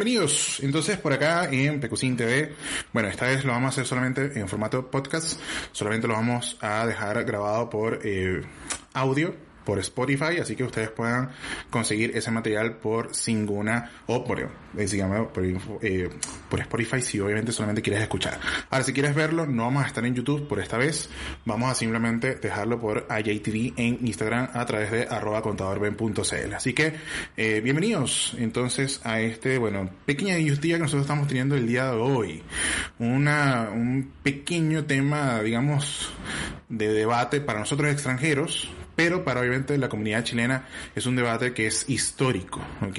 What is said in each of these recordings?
bienvenidos. Entonces, por acá en Pecucín TV, bueno, esta vez lo vamos a hacer solamente en formato podcast, solamente lo vamos a dejar grabado por eh, audio por Spotify, así que ustedes puedan conseguir ese material por Singuna o por, eh, por, eh, por Spotify si obviamente solamente quieres escuchar. Ahora, si quieres verlo, no vamos a estar en YouTube por esta vez, vamos a simplemente dejarlo por IJTV en Instagram a través de contadorben.cl. Así que, eh, bienvenidos entonces a este, bueno, pequeña día que nosotros estamos teniendo el día de hoy. Una, un pequeño tema, digamos, de debate para nosotros extranjeros, pero para obviamente la comunidad chilena es un debate que es histórico, ¿ok?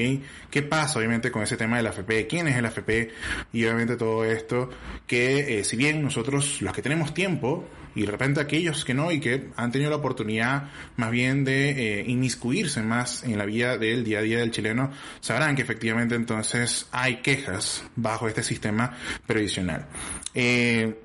¿Qué pasa obviamente con ese tema de la AFP? ¿Quién es el AFP? Y obviamente todo esto que eh, si bien nosotros los que tenemos tiempo y de repente aquellos que no y que han tenido la oportunidad más bien de eh, inmiscuirse más en la vida del día a día del chileno, sabrán que efectivamente entonces hay quejas bajo este sistema previsional. Eh,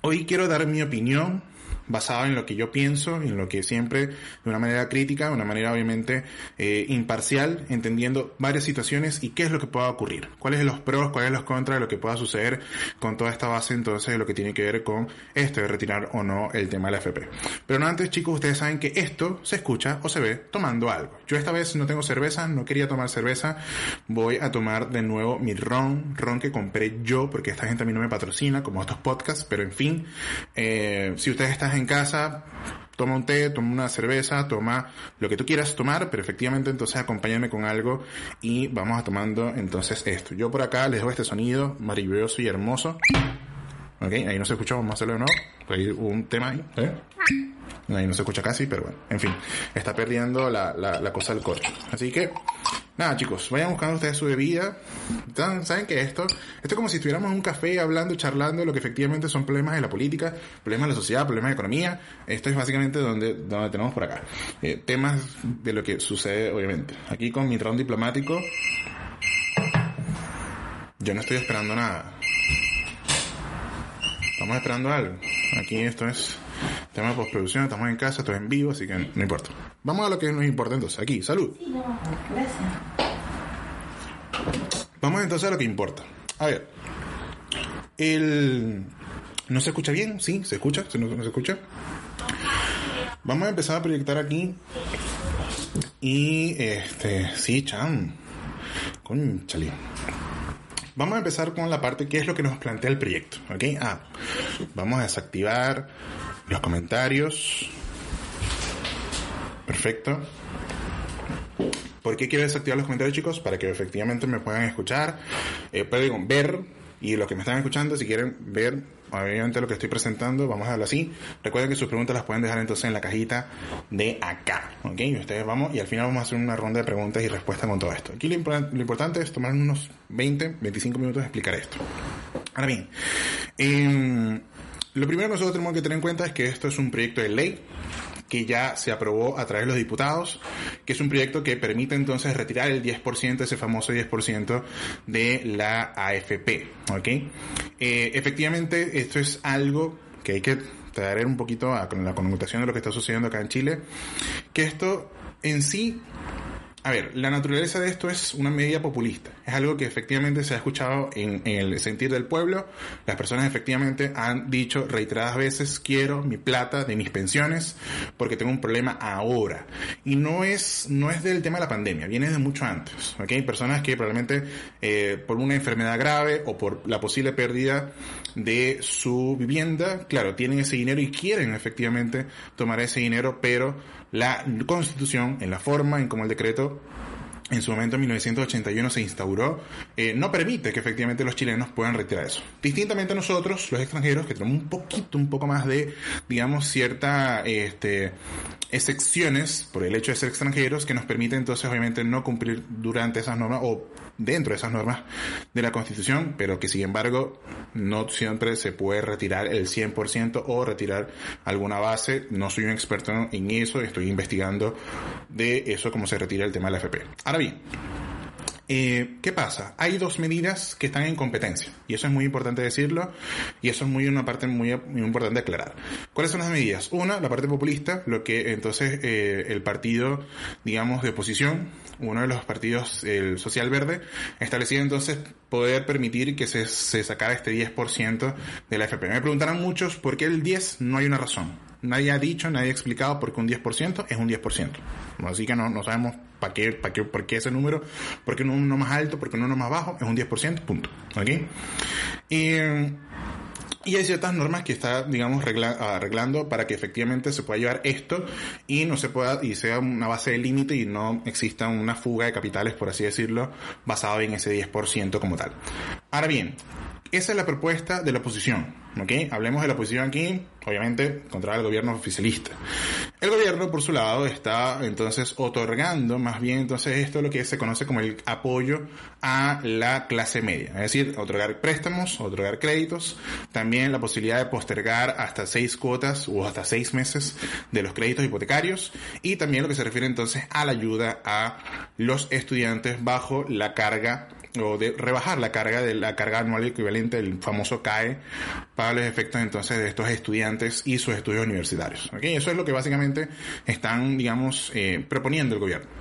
hoy quiero dar mi opinión basado en lo que yo pienso, en lo que siempre de una manera crítica, de una manera obviamente eh, imparcial, entendiendo varias situaciones y qué es lo que pueda ocurrir, cuáles son los pros, cuáles los contras de lo que pueda suceder con toda esta base entonces de lo que tiene que ver con esto de retirar o no el tema de la FP. Pero no antes chicos, ustedes saben que esto se escucha o se ve tomando algo. Yo esta vez no tengo cerveza, no quería tomar cerveza, voy a tomar de nuevo mi ron, ron que compré yo porque esta gente a mí no me patrocina como estos podcasts, pero en fin, eh, si ustedes están en casa, toma un té, toma una cerveza, toma lo que tú quieras tomar, pero efectivamente entonces acompáñame con algo y vamos a tomando entonces esto. Yo por acá les doy este sonido maravilloso y hermoso. Ok, ahí no se escucha, vamos a hacerlo de nuevo. Hay un tema ahí. ¿eh? Ahí no se escucha casi, pero bueno, en fin, está perdiendo la, la, cosa del corcho. Así que, nada chicos, vayan buscando ustedes su bebida. Saben que esto, esto es como si estuviéramos en un café hablando, charlando lo que efectivamente son problemas de la política, problemas de la sociedad, problemas de economía. Esto es básicamente donde, donde tenemos por acá. Eh, temas de lo que sucede, obviamente. Aquí con mi ron diplomático, yo no estoy esperando nada. Estamos esperando algo. Aquí esto es tema de postproducción, estamos en casa, esto es en vivo, así que no importa. Vamos a lo que nos importa entonces. Aquí, salud. Vamos entonces a lo que importa. A ver. El... ¿No se escucha bien? ¿Sí? ¿Se escucha? ¿Se no, no se escucha? Vamos a empezar a proyectar aquí. Y este... Sí, chan. Conchale. Vamos a empezar con la parte que es lo que nos plantea el proyecto. ¿Ok? Ah, vamos a desactivar los comentarios. Perfecto. ¿Por qué quiero desactivar los comentarios, chicos? Para que efectivamente me puedan escuchar, eh, pueden ver y los que me están escuchando, si quieren ver obviamente lo que estoy presentando, vamos a darlo así. Recuerden que sus preguntas las pueden dejar entonces en la cajita de acá, ¿ok? Y ustedes vamos, y al final vamos a hacer una ronda de preguntas y respuestas con todo esto. Aquí lo, importante es tomar unos 20, 25 minutos de explicar esto. Ahora bien, eh, lo primero que nosotros tenemos que tener en cuenta es que esto es un proyecto de ley que ya se aprobó a través de los diputados, que es un proyecto que permite entonces retirar el 10%, ese famoso 10% de la AFP, ¿ok? Eh, efectivamente, esto es algo que hay que traer un poquito a, con la connotación de lo que está sucediendo acá en Chile, que esto en sí a ver, la naturaleza de esto es una medida populista. Es algo que efectivamente se ha escuchado en, el sentir del pueblo. Las personas efectivamente han dicho reiteradas veces, quiero mi plata de mis pensiones porque tengo un problema ahora. Y no es, no es del tema de la pandemia, viene de mucho antes. ¿ok? Personas que probablemente eh, por una enfermedad grave o por la posible pérdida de su vivienda, claro, tienen ese dinero y quieren efectivamente tomar ese dinero, pero la constitución, en la forma en como el decreto en su momento en 1981 se instauró, eh, no permite que efectivamente los chilenos puedan retirar eso. Distintamente a nosotros, los extranjeros, que tenemos un poquito, un poco más de, digamos, cierta, este, excepciones por el hecho de ser extranjeros que nos permite entonces obviamente no cumplir durante esas normas o dentro de esas normas de la Constitución, pero que sin embargo no siempre se puede retirar el 100% o retirar alguna base. No soy un experto en eso, estoy investigando de eso, cómo se retira el tema de la FP. Ahora bien, eh, ¿Qué pasa? Hay dos medidas que están en competencia y eso es muy importante decirlo y eso es muy una parte muy, muy importante aclarar. ¿Cuáles son las medidas? Una, la parte populista, lo que entonces eh, el partido, digamos, de oposición, uno de los partidos, el Social Verde, establecía entonces poder permitir que se, se sacara este 10% de la FP. Me preguntarán muchos por qué el 10 no hay una razón. Nadie ha dicho, nadie ha explicado por qué un 10% es un 10%. Así que no, no sabemos para qué, para qué, por qué ese número, por qué uno más alto, por qué uno más bajo, es un 10%, punto. ¿Ok? Y, y hay ciertas normas que está, digamos, arreglando para que efectivamente se pueda llevar esto y no se pueda, y sea una base de límite y no exista una fuga de capitales, por así decirlo, basado en ese 10% como tal. Ahora bien, esa es la propuesta de la oposición. ¿ok? Hablemos de la oposición aquí, obviamente, contra el gobierno oficialista. El gobierno, por su lado, está entonces otorgando más bien entonces esto lo que se conoce como el apoyo a la clase media. Es decir, otorgar préstamos, otorgar créditos, también la posibilidad de postergar hasta seis cuotas o hasta seis meses de los créditos hipotecarios y también lo que se refiere entonces a la ayuda a los estudiantes bajo la carga o de rebajar la carga de la carga anual equivalente, el famoso CAE, para los efectos entonces de estos estudiantes y sus estudios universitarios. ¿okay? Eso es lo que básicamente están, digamos, eh, proponiendo el gobierno.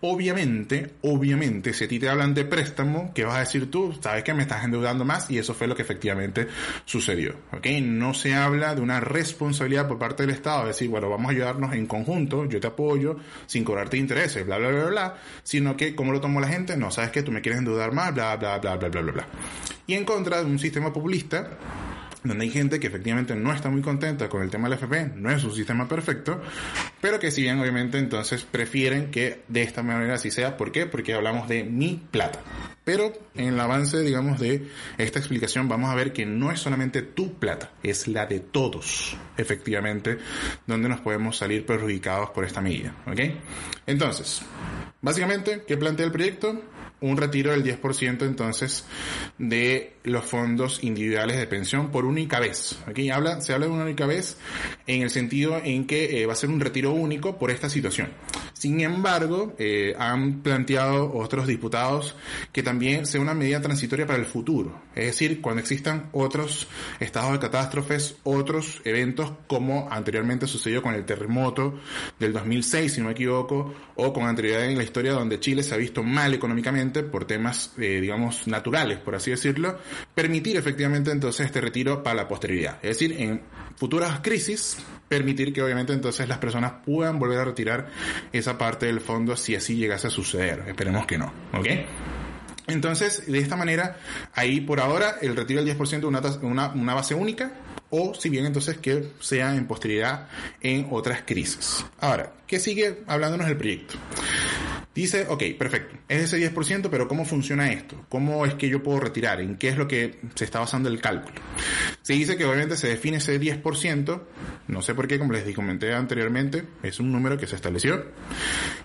Obviamente, obviamente, si a ti te hablan de préstamo, ¿qué vas a decir tú? Sabes que me estás endeudando más y eso fue lo que efectivamente sucedió. ¿Ok? No se habla de una responsabilidad por parte del Estado, es decir, bueno, vamos a ayudarnos en conjunto, yo te apoyo sin cobrarte intereses, bla, bla, bla, bla, sino que, ¿cómo lo tomó la gente? No, sabes que tú me quieres endeudar más, bla, bla, bla, bla, bla, bla, bla. Y en contra de un sistema populista, donde hay gente que efectivamente no está muy contenta con el tema del FP, no es un sistema perfecto, pero que si bien obviamente entonces prefieren que de esta manera así sea. ¿Por qué? Porque hablamos de mi plata. Pero en el avance, digamos, de esta explicación vamos a ver que no es solamente tu plata, es la de todos, efectivamente, donde nos podemos salir perjudicados por esta medida. ¿Ok? Entonces, básicamente, ¿qué plantea el proyecto? un retiro del 10% entonces de los fondos individuales de pensión por única vez. Aquí se habla de una única vez en el sentido en que eh, va a ser un retiro único por esta situación. Sin embargo, eh, han planteado otros diputados que también sea una medida transitoria para el futuro. Es decir, cuando existan otros estados de catástrofes, otros eventos como anteriormente sucedió con el terremoto del 2006, si no me equivoco, o con anterioridad en la historia donde Chile se ha visto mal económicamente por temas, eh, digamos, naturales, por así decirlo, permitir efectivamente entonces este retiro para la posteridad. Es decir, en futuras crisis, permitir que obviamente entonces las personas puedan volver a retirar esa parte del fondo si así llegase a suceder. Esperemos que no, ¿ok? Entonces, de esta manera, ahí por ahora el retiro del 10% una, una, una base única, o si bien entonces que sea en posteridad en otras crisis. Ahora, ¿qué sigue hablándonos del proyecto? Dice, ok, perfecto, es ese 10%, pero ¿cómo funciona esto? ¿Cómo es que yo puedo retirar? ¿En qué es lo que se está basando el cálculo? Se dice que obviamente se define ese 10%, no sé por qué, como les comenté anteriormente, es un número que se estableció,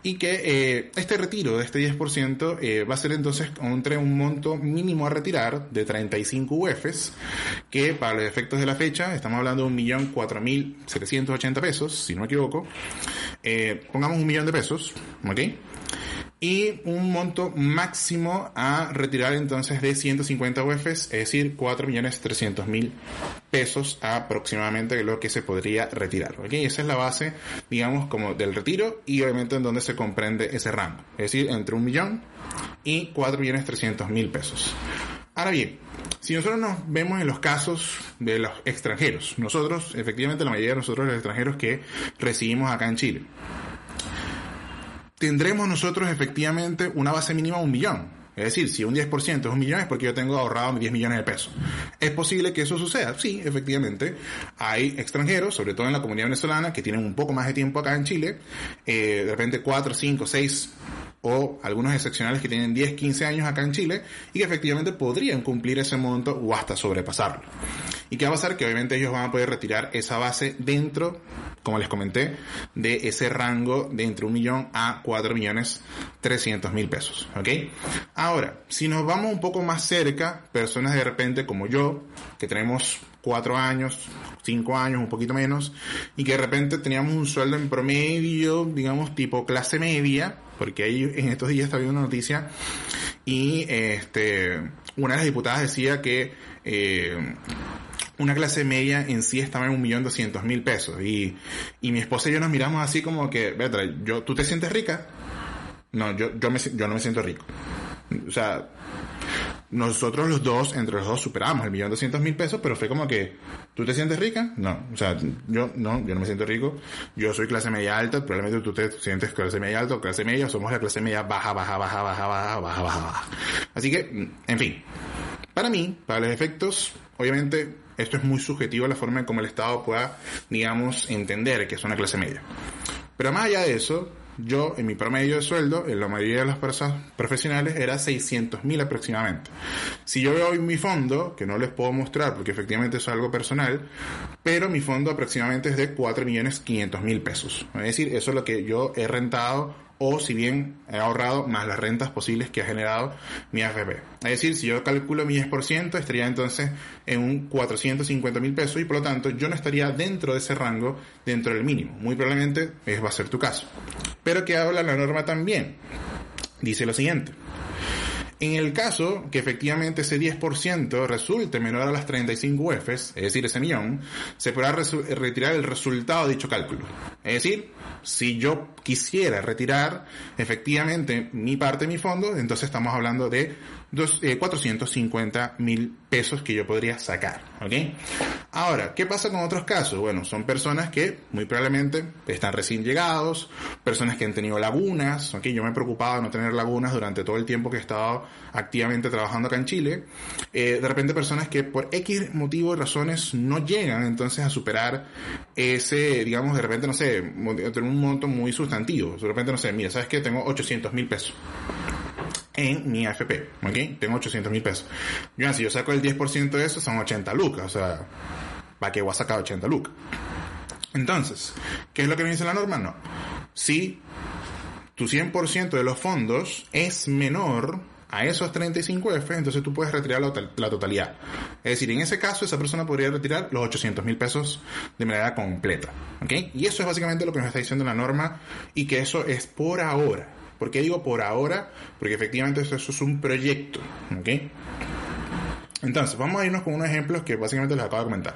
y que eh, este retiro de este 10% eh, va a ser entonces entre un monto mínimo a retirar de 35 UFs, que para los efectos de la fecha estamos hablando de 1.4780 pesos, si no me equivoco, pongamos un millón de pesos, ¿ok? y un monto máximo a retirar entonces de 150 UFs, es decir, 4.300.000 pesos aproximadamente lo que se podría retirar. ¿ok? Esa es la base, digamos, como del retiro y obviamente en donde se comprende ese rango, es decir, entre un millón y 4.300.000 pesos. Ahora bien, si nosotros nos vemos en los casos de los extranjeros, nosotros, efectivamente la mayoría de nosotros los extranjeros que recibimos acá en Chile, tendremos nosotros efectivamente una base mínima de un millón. Es decir, si un 10% es un millón es porque yo tengo ahorrado 10 millones de pesos. ¿Es posible que eso suceda? Sí, efectivamente. Hay extranjeros, sobre todo en la comunidad venezolana, que tienen un poco más de tiempo acá en Chile, eh, de repente 4, 5, 6 o algunos excepcionales que tienen 10, 15 años acá en Chile y que efectivamente podrían cumplir ese monto o hasta sobrepasarlo. ¿Y qué va a pasar? Que obviamente ellos van a poder retirar esa base dentro, como les comenté, de ese rango de entre un millón a 4 millones 300 mil pesos. ¿Ok? Ahora, si nos vamos un poco más cerca, personas de repente como yo, que tenemos 4 años, 5 años, un poquito menos, y que de repente teníamos un sueldo en promedio, digamos, tipo clase media, porque ahí en estos días estaba viendo una noticia y este una de las diputadas decía que eh, una clase media en sí estaba en un millón doscientos mil pesos y, y mi esposa y yo nos miramos así como que, Betra, yo, ¿tú te sientes rica? No, yo, yo, me, yo no me siento rico. O sea, nosotros los dos, entre los dos, superamos el millón doscientos mil pesos, pero fue como que, ¿tú te sientes rica? No, o sea, yo no, yo no me siento rico, yo soy clase media alta, probablemente tú te sientes clase media alta o clase media, somos la clase media baja, baja, baja, baja, baja, baja, baja, baja. Así que, en fin, para mí, para los efectos, obviamente, esto es muy subjetivo la forma en cómo el Estado pueda, digamos, entender que es una clase media. Pero más allá de eso, yo en mi promedio de sueldo, en la mayoría de las personas profesionales, era 600 mil aproximadamente. Si yo veo hoy mi fondo, que no les puedo mostrar porque efectivamente es algo personal, pero mi fondo aproximadamente es de 4 millones 500 mil pesos. Es decir, eso es lo que yo he rentado o si bien he ahorrado más las rentas posibles que ha generado mi AFP. Es decir, si yo calculo mi 10%, estaría entonces en un 450 mil pesos y por lo tanto yo no estaría dentro de ese rango, dentro del mínimo. Muy probablemente ese va a ser tu caso. Pero que habla la norma también. Dice lo siguiente. En el caso que efectivamente ese 10% resulte menor a las 35 UFs, es decir, ese millón, se podrá retirar el resultado de dicho cálculo. Es decir, si yo quisiera retirar efectivamente mi parte de mi fondo, entonces estamos hablando de dos, eh, 450 mil pesos que yo podría sacar. Ahora, ¿qué pasa con otros casos? Bueno, son personas que muy probablemente están recién llegados, personas que han tenido lagunas. ¿Ok? Yo me he preocupado de no tener lagunas durante todo el tiempo que he estado activamente trabajando acá en Chile. Eh, de repente personas que por X motivo y razones no llegan entonces a superar ese, digamos, de repente, no sé, tener un monto muy sustantivo. De repente, no sé, mira, ¿sabes qué? Tengo 800 mil pesos en mi AFP, ¿ok? Tengo 800 mil pesos. Yo, si yo saco el 10% de eso, son 80 lucas, o sea, ¿para qué voy a sacar 80 lucas? Entonces, ¿qué es lo que me dice la norma? No. Si tu 100% de los fondos es menor a esos 35F, entonces tú puedes retirar la, totalidad. Es decir, en ese caso, esa persona podría retirar los 800 mil pesos de manera completa. ¿Ok? Y eso es básicamente lo que nos está diciendo la norma y que eso es por ahora. ¿Por qué digo por ahora? Porque efectivamente eso, es un proyecto. ¿Ok? Entonces, vamos a irnos con unos ejemplos que básicamente les acabo de comentar.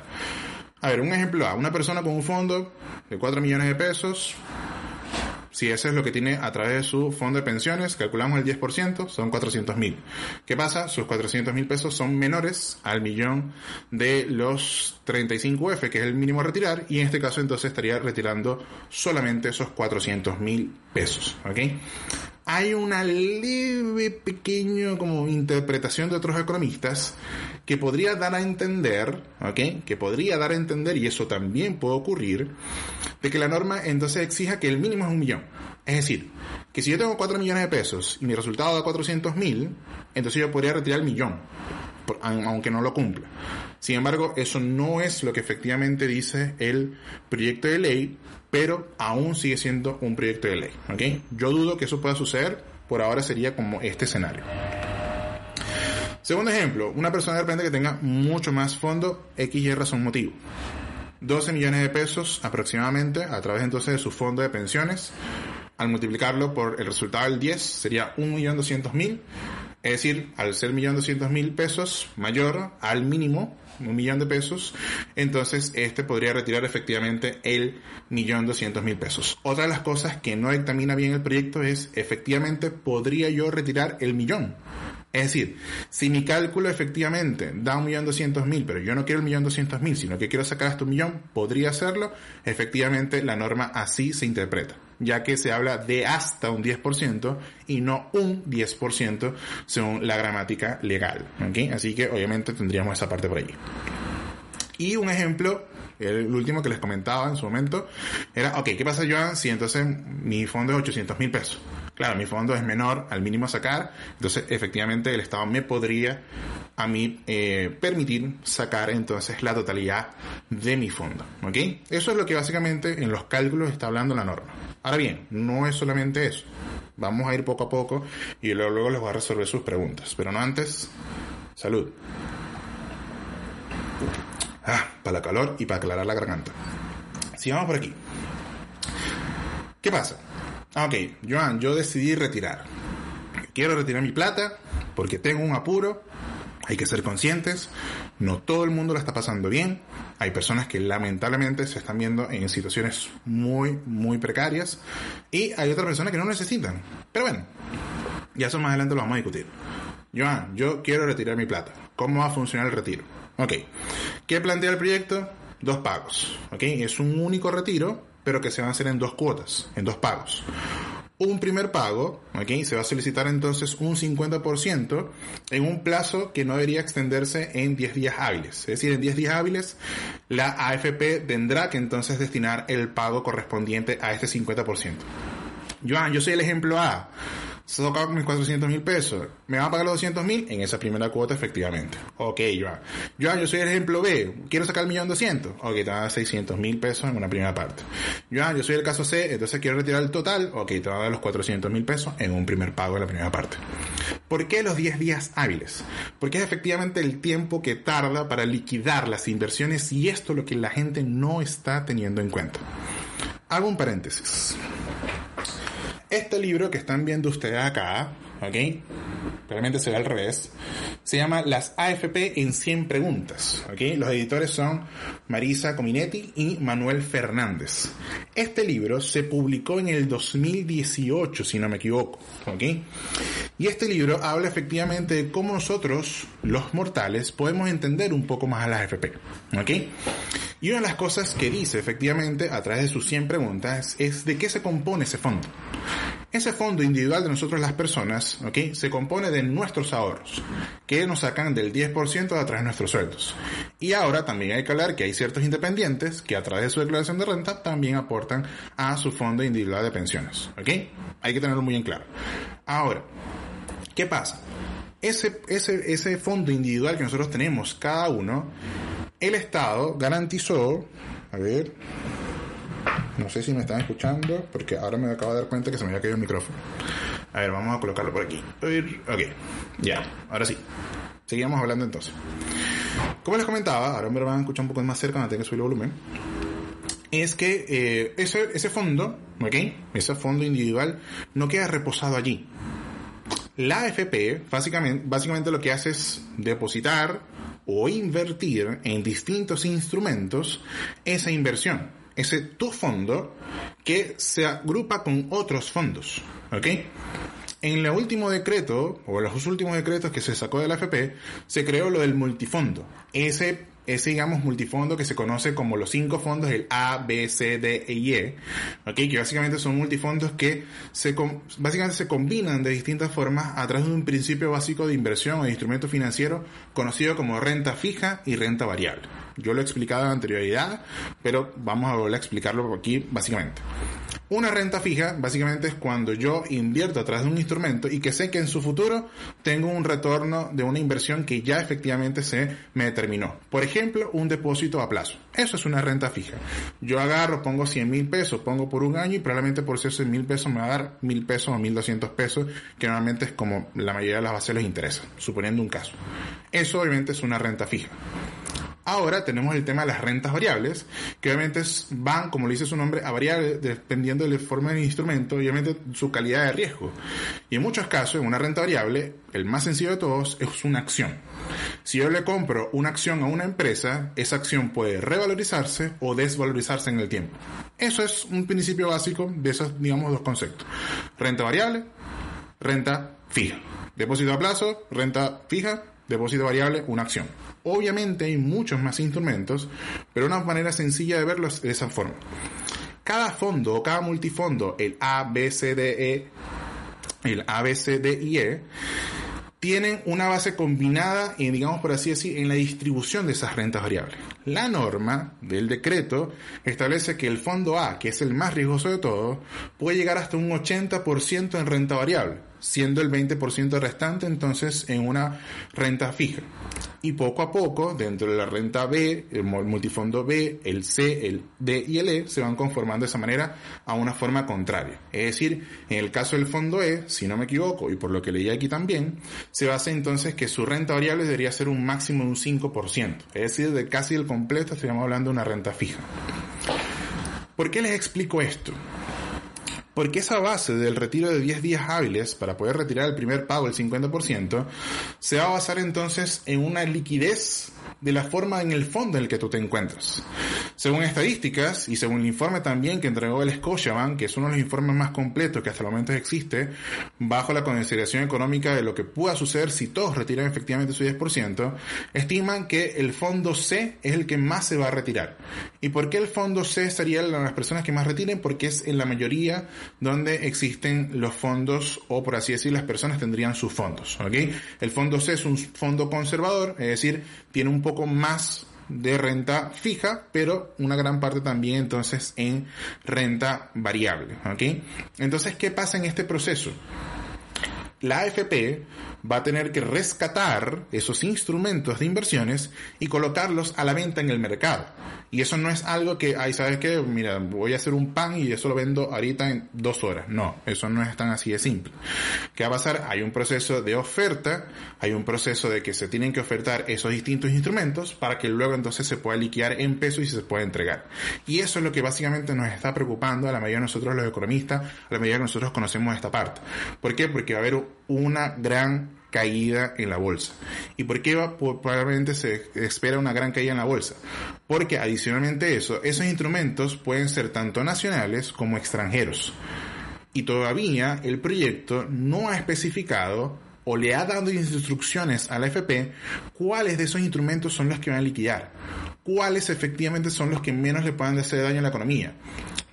A ver, un ejemplo A, una persona con un fondo de 4 millones de pesos, si eso es lo que tiene a través de su fondo de pensiones, calculamos el 10%, son 400 mil. ¿Qué pasa? Sus 400 mil pesos son menores al millón de los 35F, que es el mínimo a retirar, y en este caso entonces estaría retirando solamente esos 400 mil pesos. ¿Ok? hay una leve pequeño como interpretación de otros economistas que podría dar a entender, ¿ok? Que podría dar a entender, y eso también puede ocurrir, de que la norma entonces exija que el mínimo es un millón. Es decir, que si yo tengo 4 millones de pesos y mi resultado da 400 mil, entonces yo podría retirar el millón, aunque no lo cumpla. Sin embargo, eso no es lo que efectivamente dice el proyecto de ley, pero aún sigue siendo un proyecto de ley. ¿okay? Yo dudo que eso pueda suceder, por ahora sería como este escenario. Segundo ejemplo, una persona de repente que tenga mucho más fondo, X y razón motivo. 12 millones de pesos aproximadamente a través entonces de su fondo de pensiones. Al multiplicarlo por el resultado del 10 sería 1.200.000. Es decir, al ser 1.200.000 pesos mayor al mínimo un millón de pesos, entonces este podría retirar efectivamente el millón doscientos mil pesos. Otra de las cosas que no examina bien el proyecto es, efectivamente, ¿podría yo retirar el millón? Es decir, si mi cálculo efectivamente da un millón doscientos mil, pero yo no quiero el millón doscientos mil, sino que quiero sacar hasta un millón, ¿podría hacerlo? Efectivamente, la norma así se interpreta ya que se habla de hasta un 10% y no un 10% según la gramática legal. Así que obviamente tendríamos esa parte por allí. Y un ejemplo, el último que les comentaba en su momento, era, ok, ¿qué pasa yo si entonces mi fondo es 800 mil pesos? Claro, mi fondo es menor al mínimo a sacar, entonces efectivamente el Estado me podría a mí eh, permitir sacar entonces la totalidad de mi fondo. ¿Ok? Eso es lo que básicamente en los cálculos está hablando la norma. Ahora bien, no es solamente eso. Vamos a ir poco a poco y luego, les voy a resolver sus preguntas. Pero no antes, salud. Ah, para la calor y para aclarar la garganta. Sigamos por aquí. ¿Qué pasa? Ah, ok, Joan, yo decidí retirar. Quiero retirar mi plata porque tengo un apuro. Hay que ser conscientes. No todo el mundo la está pasando bien. Hay personas que lamentablemente se están viendo en situaciones muy, muy precarias. Y hay otras personas que no necesitan. Pero bueno, ya eso más adelante lo vamos a discutir. Joan, yo quiero retirar mi plata. ¿Cómo va a funcionar el retiro? Ok. ¿Qué plantea el proyecto? Dos pagos. Ok. Es un único retiro pero que se van a hacer en dos cuotas, en dos pagos. Un primer pago, ¿ok? Se va a solicitar entonces un 50% en un plazo que no debería extenderse en 10 días hábiles. Es decir, en 10 días hábiles la AFP tendrá que entonces destinar el pago correspondiente a este 50%. Joan, yo soy el ejemplo A saco mis 400 mil pesos. ¿Me van a pagar los 200 mil? En esa primera cuota, efectivamente. Ok, Joan. Joan, yo soy el ejemplo B. Quiero sacar el millón doscientos. Ok, te van a dar 600 mil pesos en una primera parte. Joan, yo soy el caso C, entonces quiero retirar el total. Ok, te van a dar los 400 mil pesos en un primer pago en la primera parte. ¿Por qué los 10 días hábiles? Porque es efectivamente el tiempo que tarda para liquidar las inversiones y esto es lo que la gente no está teniendo en cuenta. Hago un paréntesis. Este libro que están viendo ustedes acá, ¿ok? Realmente se ve al revés. Se llama Las AFP en 100 preguntas, ¿ok? Los editores son Marisa Cominetti y Manuel Fernández. Este libro se publicó en el 2018, si no me equivoco, ¿ok? Y este libro habla efectivamente de cómo nosotros, los mortales, podemos entender un poco más a las AFP, ¿ok? Y una de las cosas que dice efectivamente a través de sus 100 preguntas es de qué se compone ese fondo. Ese fondo individual de nosotros las personas, ¿ok? Se compone de nuestros ahorros, que nos sacan del 10% de atrás de nuestros sueldos. Y ahora también hay que hablar que hay ciertos independientes que a través de su declaración de renta también aportan a su fondo individual de pensiones, ¿ok? Hay que tenerlo muy en claro. Ahora, ¿qué pasa? Ese, ese, ese fondo individual que nosotros tenemos, cada uno, el Estado garantizó, a ver, no sé si me están escuchando, porque ahora me acabo de dar cuenta que se me había caído el micrófono. A ver, vamos a colocarlo por aquí. Ok, ya, ahora sí. Seguimos hablando entonces. Como les comentaba, ahora me lo van a escuchar un poco más cerca, cuando tenga que subir el volumen. Es que eh, ese, ese fondo, ¿ok? Ese fondo individual no queda reposado allí. La AFP básicamente, básicamente lo que hace es depositar o invertir en distintos instrumentos esa inversión, ese tu fondo que se agrupa con otros fondos, ¿ok? En el último decreto, o los últimos decretos que se sacó de la AFP, se creó lo del multifondo. Ese ese, digamos, multifondo que se conoce como los cinco fondos, el A, B, C, D e y E, ¿okay? que básicamente son multifondos que se, básicamente se combinan de distintas formas a través de un principio básico de inversión o de instrumento financiero conocido como renta fija y renta variable. Yo lo he explicado en anterioridad, pero vamos a volver a explicarlo aquí básicamente. Una renta fija básicamente es cuando yo invierto a través de un instrumento y que sé que en su futuro tengo un retorno de una inversión que ya efectivamente se me determinó. Por ejemplo, un depósito a plazo. Eso es una renta fija. Yo agarro, pongo 100 mil pesos, pongo por un año y probablemente por esos mil pesos me va a dar mil pesos o mil doscientos pesos, que normalmente es como la mayoría de las bases les interesa, suponiendo un caso. Eso obviamente es una renta fija. Ahora tenemos el tema de las rentas variables, que obviamente van, como le dice su nombre, a variar dependiendo de la forma del instrumento obviamente su calidad de riesgo. Y en muchos casos, en una renta variable, el más sencillo de todos es una acción. Si yo le compro una acción a una empresa, esa acción puede revalorizarse o desvalorizarse en el tiempo. Eso es un principio básico de esos, digamos, dos conceptos. Renta variable, renta fija. Depósito a plazo, renta fija, depósito variable, una acción. Obviamente hay muchos más instrumentos, pero una manera sencilla de verlo es de esa forma. Cada fondo o cada multifondo, el A, B, C, D, E, el A, B, C, D y E, tienen una base combinada, en, digamos por así decir, en la distribución de esas rentas variables. La norma del decreto establece que el fondo A, que es el más riesgoso de todo, puede llegar hasta un 80% en renta variable siendo el 20% restante entonces en una renta fija. Y poco a poco, dentro de la renta B, el multifondo B, el C, el D y el E se van conformando de esa manera a una forma contraria. Es decir, en el caso del fondo E, si no me equivoco, y por lo que leí aquí también, se basa entonces que su renta variable debería ser un máximo de un 5%. Es decir, de casi el completo estaríamos hablando de una renta fija. ¿Por qué les explico esto? Porque esa base del retiro de 10 días hábiles para poder retirar el primer pago, el 50%, se va a basar entonces en una liquidez de la forma en el fondo en el que tú te encuentras. Según estadísticas y según el informe también que entregó el Scotiabank, que es uno de los informes más completos que hasta el momento existe, bajo la consideración económica de lo que pueda suceder si todos retiran efectivamente su 10%, estiman que el fondo C es el que más se va a retirar. ¿Y por qué el fondo C sería las personas que más retiren? Porque es en la mayoría donde existen los fondos, o por así decir, las personas tendrían sus fondos. El fondo C es un fondo conservador, es decir, tiene un poco más de renta fija, pero una gran parte también entonces en renta variable. ¿ok? Entonces, ¿qué pasa en este proceso? La AFP va a tener que rescatar esos instrumentos de inversiones y colocarlos a la venta en el mercado. Y eso no es algo que, ay, ¿sabes qué? Mira, voy a hacer un pan y eso lo vendo ahorita en dos horas. No, eso no es tan así de simple. ¿Qué va a pasar? Hay un proceso de oferta, hay un proceso de que se tienen que ofertar esos distintos instrumentos para que luego entonces se pueda liquidar en pesos y se pueda entregar. Y eso es lo que básicamente nos está preocupando a la mayoría de nosotros los economistas, a la mayoría de nosotros conocemos esta parte. ¿Por qué? Porque va a haber una gran caída en la bolsa. ¿Y por qué va, probablemente se espera una gran caída en la bolsa? Porque adicionalmente eso, esos instrumentos pueden ser tanto nacionales como extranjeros. Y todavía el proyecto no ha especificado o le ha dado instrucciones a la FP cuáles de esos instrumentos son los que van a liquidar, cuáles efectivamente son los que menos le puedan hacer daño a la economía.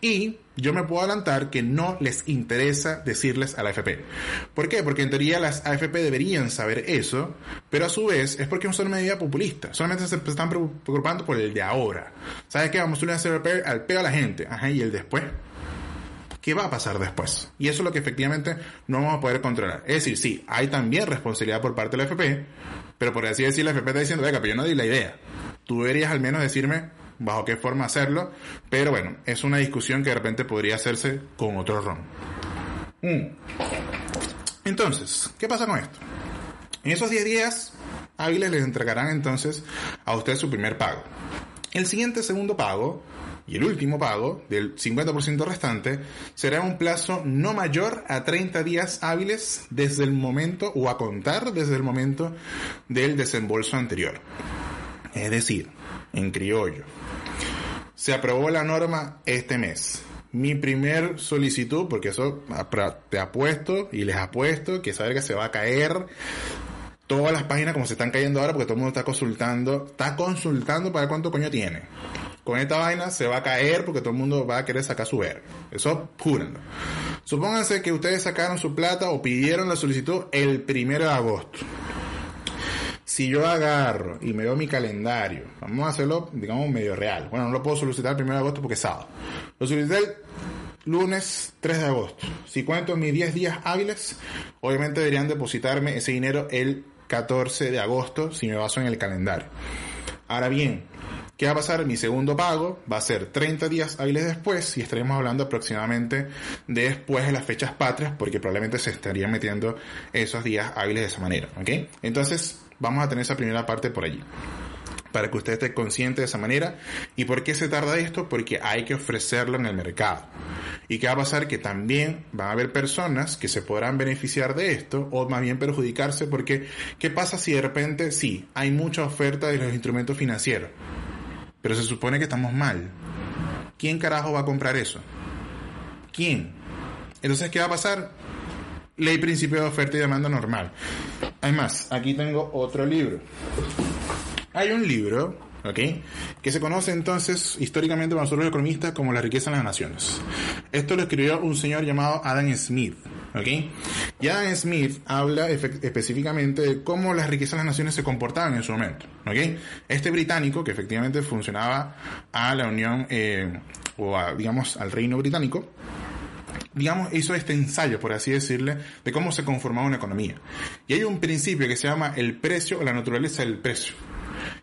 Y yo me puedo adelantar que no les interesa decirles a la AFP. ¿Por qué? Porque en teoría las AFP deberían saber eso, pero a su vez es porque es una medida populista. Solamente se están preocupando por el de ahora. ¿Sabes qué? Vamos a hacer al peo a la gente. Ajá, y el después. ¿Qué va a pasar después? Y eso es lo que efectivamente no vamos a poder controlar. Es decir, sí, hay también responsabilidad por parte de la AFP, pero por así decir, la AFP está diciendo, venga, pero yo no di la idea. Tú deberías al menos decirme bajo qué forma hacerlo, pero bueno, es una discusión que de repente podría hacerse con otro ron. Mm. Entonces, ¿qué pasa con esto? En esos 10 días hábiles les entregarán entonces a usted su primer pago. El siguiente segundo pago y el último pago del 50% restante será un plazo no mayor a 30 días hábiles desde el momento o a contar desde el momento del desembolso anterior. Es decir, en criollo, se aprobó la norma este mes. Mi primer solicitud, porque eso te apuesto y les apuesto que saber que se va a caer todas las páginas como se están cayendo ahora porque todo el mundo está consultando, está consultando para ver cuánto coño tiene. Con esta vaina se va a caer porque todo el mundo va a querer sacar su ver. Eso, júrenlo. Supónganse que ustedes sacaron su plata o pidieron la solicitud el primero de agosto. Si yo agarro y me veo mi calendario, vamos a hacerlo, digamos, medio real. Bueno, no lo puedo solicitar el 1 de agosto porque es sábado. Lo solicité el lunes 3 de agosto. Si cuento mis 10 días hábiles, obviamente deberían depositarme ese dinero el 14 de agosto si me baso en el calendario. Ahora bien, ¿Qué va a pasar? Mi segundo pago va a ser 30 días hábiles después y estaremos hablando aproximadamente de después de las fechas patrias porque probablemente se estarían metiendo esos días hábiles de esa manera. ¿Ok? Entonces, vamos a tener esa primera parte por allí para que usted esté consciente de esa manera. ¿Y por qué se tarda esto? Porque hay que ofrecerlo en el mercado. ¿Y qué va a pasar? Que también van a haber personas que se podrán beneficiar de esto o más bien perjudicarse porque ¿qué pasa si de repente sí, hay mucha oferta de los instrumentos financieros? Pero se supone que estamos mal. ¿Quién carajo va a comprar eso? ¿Quién? Entonces, ¿qué va a pasar? Ley principio de oferta y demanda normal. Además, aquí tengo otro libro. Hay un libro ¿ok? Que se conoce entonces históricamente para nosotros los economistas como la riqueza en las naciones. Esto lo escribió un señor llamado Adam Smith, ¿ok? Y Adam Smith habla específicamente de cómo las riquezas en las naciones se comportaban en su momento, ¿ok? Este británico, que efectivamente funcionaba a la Unión, eh, o a, digamos, al Reino Británico, digamos, hizo este ensayo, por así decirle, de cómo se conformaba una economía. Y hay un principio que se llama el precio o la naturaleza del precio.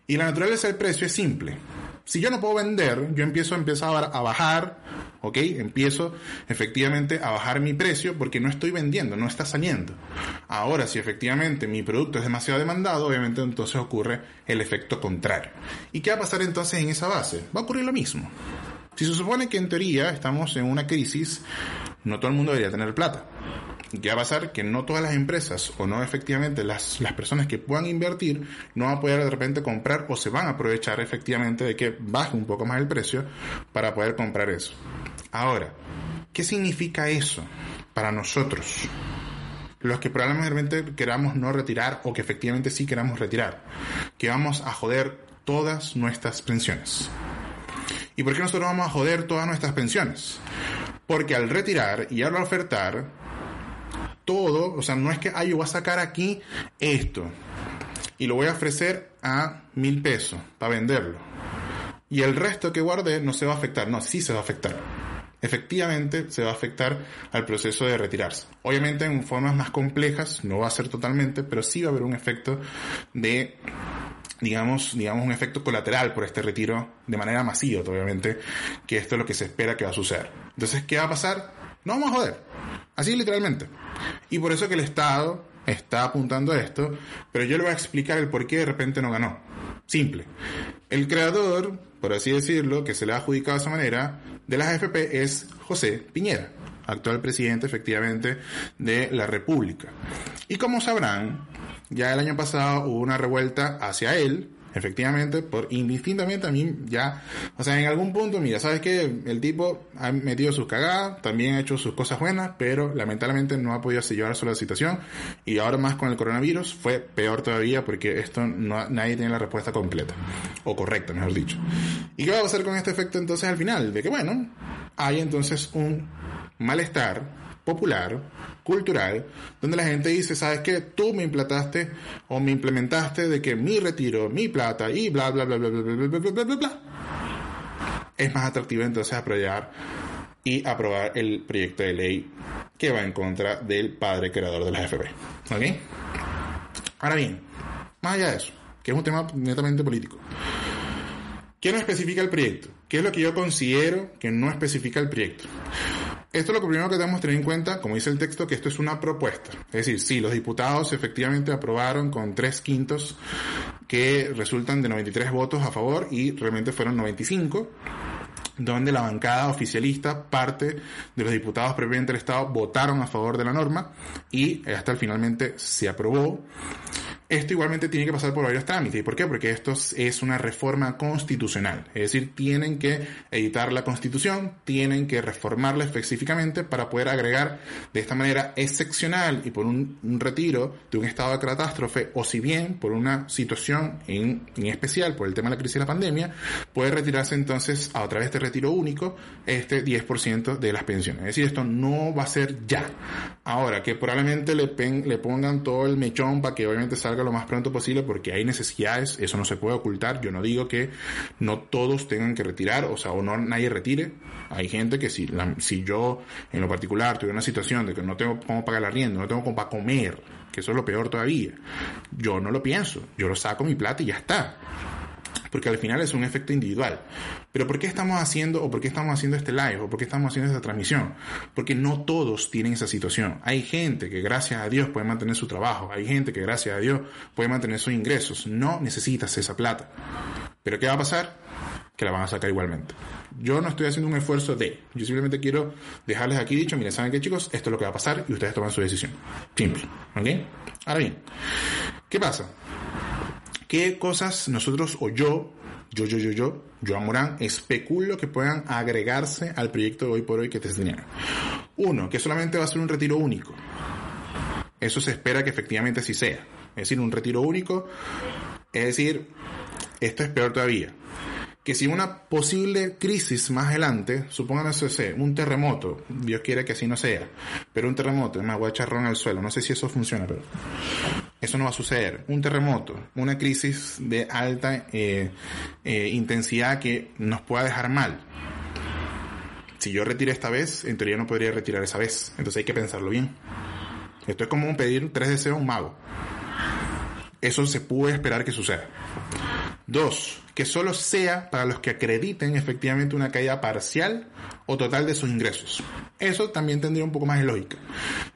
Y la naturaleza del precio es simple. Si yo no puedo vender, yo empiezo a empezar a bajar, ¿ok? Empiezo efectivamente a bajar mi precio porque no estoy vendiendo, no está saliendo. Ahora, si efectivamente mi producto es demasiado demandado, obviamente entonces ocurre el efecto contrario. ¿Y qué va a pasar entonces en esa base? Va a ocurrir lo mismo. Si se supone que en teoría estamos en una crisis, no todo el mundo debería tener plata. ¿Qué va a pasar? Que no todas las empresas o no efectivamente las, las personas que puedan invertir no van a poder de repente comprar o se van a aprovechar efectivamente de que baje un poco más el precio para poder comprar eso. Ahora, ¿qué significa eso para nosotros? Los que probablemente queramos no retirar o que efectivamente sí queramos retirar. Que vamos a joder todas nuestras pensiones. ¿Y por qué nosotros vamos a joder todas nuestras pensiones? Porque al retirar y al ofertar, todo, o sea, no es que, yo voy a sacar aquí esto y lo voy a ofrecer a mil pesos para venderlo. Y el resto que guardé no se va a afectar. No, sí se va a afectar. Efectivamente se va a afectar al proceso de retirarse. Obviamente en formas más complejas, no va a ser totalmente, pero sí va a haber un efecto de digamos, digamos, un efecto colateral por este retiro de manera masiva, obviamente, que esto es lo que se espera que va a suceder. Entonces, ¿qué va a pasar? No vamos a joder. Así literalmente. Y por eso que el Estado está apuntando a esto, pero yo le voy a explicar el por qué de repente no ganó. Simple. El creador, por así decirlo, que se le ha adjudicado de esa manera, de las AFP es José Piñera, actual presidente efectivamente de la República. Y como sabrán, ya el año pasado hubo una revuelta hacia él, efectivamente, por indistintamente a mí ya, o sea, en algún punto, mira, sabes que el tipo ha metido sus cagadas, también ha hecho sus cosas buenas, pero lamentablemente no ha podido llevar la situación y ahora más con el coronavirus fue peor todavía porque esto no, nadie tiene la respuesta completa o correcta, mejor dicho. ¿Y qué va a pasar con este efecto entonces al final? De que bueno, hay entonces un malestar popular, cultural, donde la gente dice, ¿sabes qué? Tú me implantaste o me implementaste de que mi retiro, mi plata y bla, bla, bla, bla, bla, bla, bla, bla, bla, bla. Es más atractivo entonces apoyar y aprobar el proyecto de ley que va en contra del padre creador de la FP. ¿Ok? Ahora bien, más allá de eso, que es un tema netamente político. ¿Qué no especifica el proyecto? ¿Qué es lo que yo considero que no especifica el proyecto? Esto es lo primero que debemos tener en cuenta, como dice el texto, que esto es una propuesta. Es decir, sí, los diputados efectivamente aprobaron con tres quintos que resultan de 93 votos a favor y realmente fueron 95 donde la bancada oficialista, parte de los diputados previamente del Estado, votaron a favor de la norma y hasta finalmente se aprobó. Esto igualmente tiene que pasar por varios trámites. ¿Y por qué? Porque esto es una reforma constitucional. Es decir, tienen que editar la constitución, tienen que reformarla específicamente para poder agregar de esta manera excepcional y por un, retiro de un estado de catástrofe, o si bien por una situación en, en, especial, por el tema de la crisis de la pandemia, puede retirarse entonces a través de retiro único este 10% de las pensiones. Es decir, esto no va a ser ya. Ahora, que probablemente le, le pongan todo el mechón para que obviamente salga lo más pronto posible porque hay necesidades, eso no se puede ocultar. Yo no digo que no todos tengan que retirar, o sea, o no nadie retire. Hay gente que si, si yo en lo particular tuve una situación de que no tengo cómo pagar la rienda, no tengo cómo para comer, que eso es lo peor todavía, yo no lo pienso, yo lo saco mi plata y ya está porque al final es un efecto individual. Pero ¿por qué estamos haciendo o por qué estamos haciendo este live o por qué estamos haciendo esta transmisión? Porque no todos tienen esa situación. Hay gente que gracias a Dios puede mantener su trabajo, hay gente que gracias a Dios puede mantener sus ingresos. No necesitas esa plata. Pero ¿qué va a pasar? Que la van a sacar igualmente. Yo no estoy haciendo un esfuerzo de, yo simplemente quiero dejarles aquí dicho, miren, ¿saben qué chicos? Esto es lo que va a pasar y ustedes toman su decisión. Simple. ¿Ok? Ahora bien, ¿qué pasa? ¿Qué cosas nosotros o yo, yo, yo, yo, yo, Joan Morán, especulo que puedan agregarse al proyecto de hoy por hoy que te enseñaron? Uno, que solamente va a ser un retiro único. Eso se espera que efectivamente así sea. Es decir, un retiro único. Es decir, esto es peor todavía que si una posible crisis más adelante, supongan eso sea un terremoto, Dios quiere que así no sea, pero un terremoto, me voy a echar ron al suelo, no sé si eso funciona, pero eso no va a suceder. Un terremoto, una crisis de alta eh, eh, intensidad que nos pueda dejar mal. Si yo retiro esta vez, en teoría no podría retirar esa vez, entonces hay que pensarlo bien. Esto es como pedir tres deseos a un mago. Eso se puede esperar que suceda. Dos, que solo sea para los que acrediten efectivamente una caída parcial o total de sus ingresos. Eso también tendría un poco más de lógica.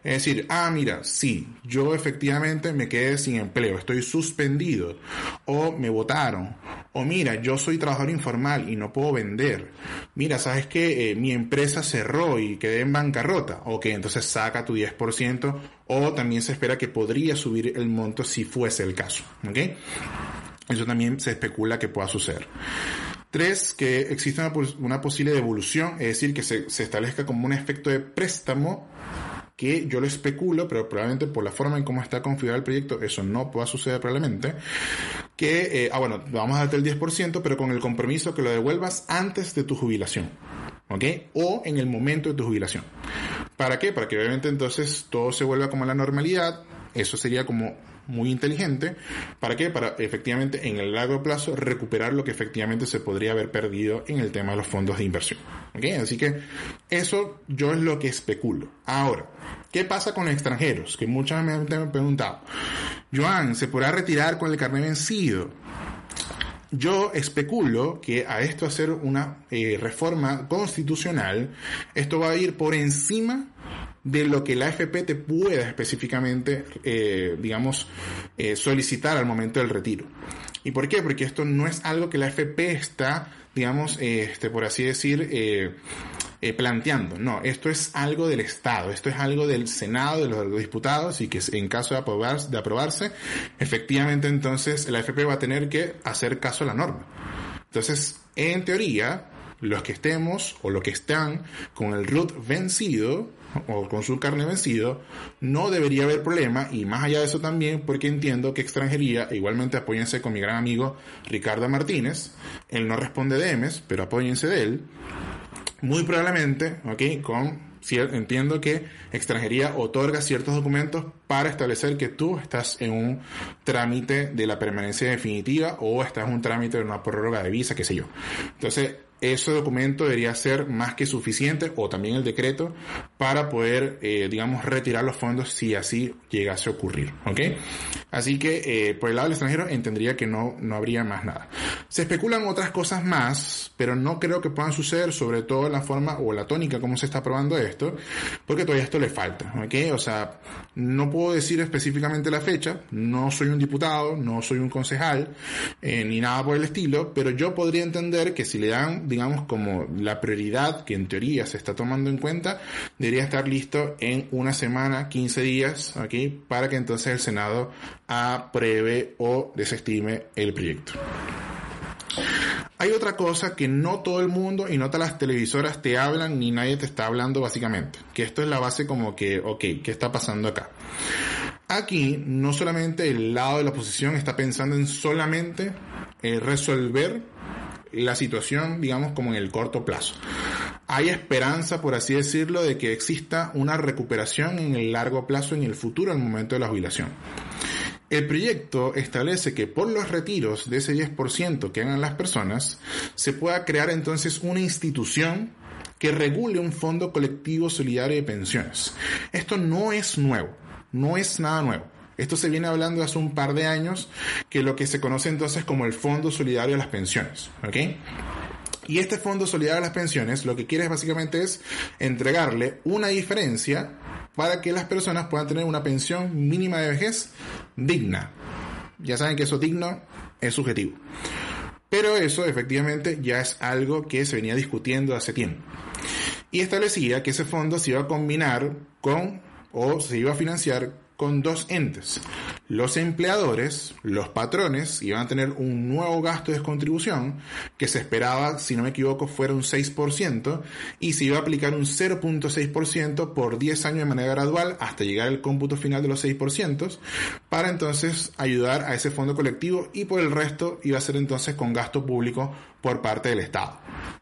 Es decir, ah, mira, sí, yo efectivamente me quedé sin empleo, estoy suspendido, o me votaron, o mira, yo soy trabajador informal y no puedo vender. Mira, sabes que eh, mi empresa cerró y quedé en bancarrota. Ok, entonces saca tu 10%, o también se espera que podría subir el monto si fuese el caso. ¿Ok? Eso también se especula que pueda suceder. Tres, que exista una, posible devolución, es decir, que se, establezca como un efecto de préstamo que yo lo especulo, pero probablemente por la forma en cómo está configurado el proyecto, eso no pueda suceder probablemente, que, eh, ah bueno, vamos a darte el 10%, pero con el compromiso que lo devuelvas antes de tu jubilación, ¿ok? O en el momento de tu jubilación. ¿Para qué? Para que obviamente entonces todo se vuelva como la normalidad, eso sería como muy inteligente. ¿Para qué? Para efectivamente en el largo plazo recuperar lo que efectivamente se podría haber perdido en el tema de los fondos de inversión. ¿Okay? Así que eso yo es lo que especulo. Ahora, ¿qué pasa con extranjeros? Que muchas me han preguntado. Joan, ¿se podrá retirar con el carnet vencido? Yo especulo que a esto hacer una eh, reforma constitucional, esto va a ir por encima de lo que la AFP te pueda específicamente, eh, digamos, eh, solicitar al momento del retiro. ¿Y por qué? Porque esto no es algo que la AFP está, digamos, este, por así decir, eh, planteando. No, esto es algo del Estado, esto es algo del Senado, de los diputados, y que en caso de, aprobarse, de aprobarse, efectivamente entonces la AFP va a tener que hacer caso a la norma. Entonces, en teoría, los que estemos o los que están con el root vencido, o con su carne vencido, no debería haber problema y más allá de eso también porque entiendo que extranjería, igualmente apóyense con mi gran amigo Ricardo Martínez, él no responde de EMES, pero apóyense de él, muy probablemente, ok, con entiendo que extranjería otorga ciertos documentos para establecer que tú estás en un trámite de la permanencia definitiva o estás en un trámite de una prórroga de visa, qué sé yo. Entonces, ese documento debería ser más que suficiente, o también el decreto, para poder, eh, digamos, retirar los fondos si así llegase a ocurrir. ¿Ok? Así que, eh, por el lado del extranjero, entendería que no, no habría más nada. Se especulan otras cosas más, pero no creo que puedan suceder, sobre todo la forma o la tónica como se está probando esto, porque todavía esto le falta. ¿Ok? O sea, no puedo decir específicamente la fecha, no soy un diputado, no soy un concejal, eh, ni nada por el estilo, pero yo podría entender que si le dan digamos, como la prioridad que en teoría se está tomando en cuenta, debería estar listo en una semana, 15 días, aquí, para que entonces el Senado apruebe o desestime el proyecto. Hay otra cosa que no todo el mundo y no todas las televisoras te hablan ni nadie te está hablando básicamente. Que esto es la base como que, ok, ¿qué está pasando acá? Aquí no solamente el lado de la oposición está pensando en solamente eh, resolver la situación, digamos, como en el corto plazo. Hay esperanza, por así decirlo, de que exista una recuperación en el largo plazo, en el futuro, al momento de la jubilación. El proyecto establece que por los retiros de ese 10% que hagan las personas, se pueda crear entonces una institución que regule un fondo colectivo solidario de pensiones. Esto no es nuevo, no es nada nuevo. Esto se viene hablando hace un par de años, que lo que se conoce entonces como el Fondo Solidario de las Pensiones. ¿Ok? Y este Fondo Solidario de las Pensiones lo que quiere básicamente es entregarle una diferencia para que las personas puedan tener una pensión mínima de vejez digna. Ya saben que eso digno es subjetivo. Pero eso efectivamente ya es algo que se venía discutiendo hace tiempo. Y establecía que ese fondo se iba a combinar con o se iba a financiar con dos entes. los empleadores, los patrones, iban a tener un nuevo gasto de descontribución que se esperaba, si no me equivoco, fuera un 6% y se iba a aplicar un 0.6% por 10 años de manera gradual hasta llegar al cómputo final de los 6% para entonces ayudar a ese fondo colectivo y por el resto iba a ser entonces con gasto público por parte del Estado.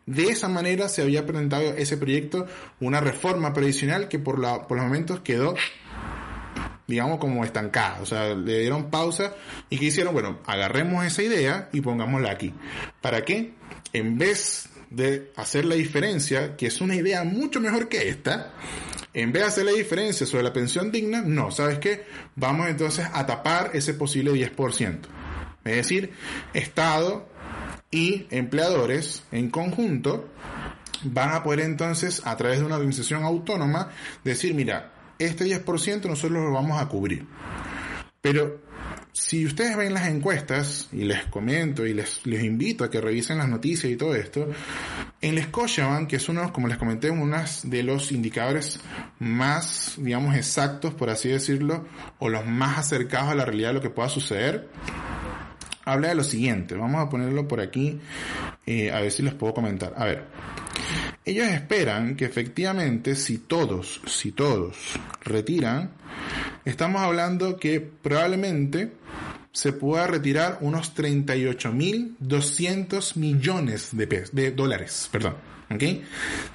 De esa manera se había presentado ese proyecto, una reforma previsional que por, la, por los momentos quedó digamos, como estancada. O sea, le dieron pausa y que hicieron, bueno, agarremos esa idea y pongámosla aquí. ¿Para qué? En vez de hacer la diferencia, que es una idea mucho mejor que esta, en vez de hacer la diferencia sobre la pensión digna, no, ¿sabes qué? Vamos entonces a tapar ese posible 10%. Es decir, Estado y empleadores en conjunto van a poder entonces, a través de una organización autónoma, decir, mira, este 10% nosotros lo vamos a cubrir. Pero si ustedes ven las encuestas, y les comento y les, invito a que revisen las noticias y todo esto, en el Scotiabank, que es uno, como les comenté, uno de los indicadores más, digamos, exactos, por así decirlo, o los más acercados a la realidad de lo que pueda suceder, habla de lo siguiente. Vamos a ponerlo por aquí, eh, a ver si les puedo comentar. A ver. Ellos esperan que efectivamente si todos, si todos retiran, estamos hablando que probablemente se pueda retirar unos 38.200 millones de, pesos, de dólares, perdón. ¿Ok?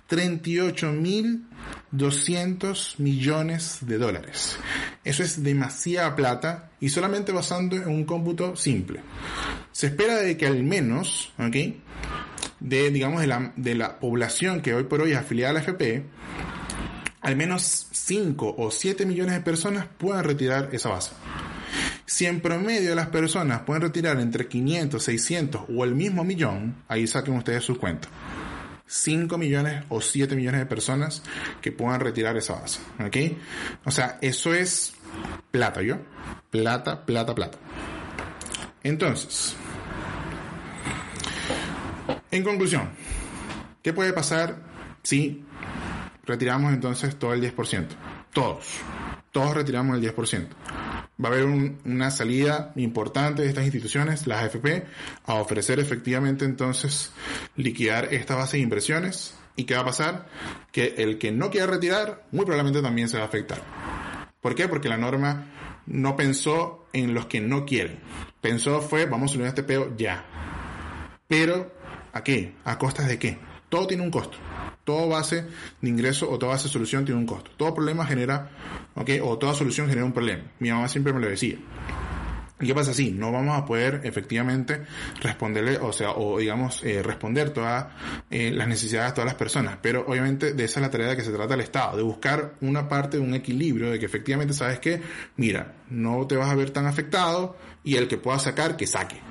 38.200 millones de dólares. Eso es demasiada plata y solamente basando en un cómputo simple. Se espera de que al menos, ¿ok? De, digamos, de la, de la población que hoy por hoy es afiliada a la FP, al menos 5 o 7 millones de personas puedan retirar esa base. Si en promedio las personas pueden retirar entre 500, 600 o el mismo millón, ahí saquen ustedes sus cuentas. 5 millones o 7 millones de personas que puedan retirar esa base. ¿Ok? O sea, eso es plata, ¿yo? Plata, plata, plata. Entonces, en conclusión, ¿qué puede pasar si retiramos entonces todo el 10%? Todos. Todos retiramos el 10%. Va a haber una salida importante de estas instituciones, las AFP, a ofrecer efectivamente entonces liquidar esta base de inversiones. ¿Y qué va a pasar? Que el que no quiera retirar, muy probablemente también se va a afectar. ¿Por qué? Porque la norma no pensó en los que no quieren. Pensó fue, vamos a unir este peo ya. Pero ¿A qué? ¿A costas de qué? Todo tiene un costo. Todo base de ingreso o toda base de solución tiene un costo. Todo problema genera, ¿ok? O toda solución genera un problema. Mi mamá siempre me lo decía. ¿Y qué pasa si no vamos a poder efectivamente responderle, o sea, o digamos, eh, responder todas eh, las necesidades de todas las personas? Pero obviamente de esa es la tarea de que se trata el Estado, de buscar una parte de un equilibrio, de que efectivamente sabes que, mira, no te vas a ver tan afectado y el que pueda sacar, que saque.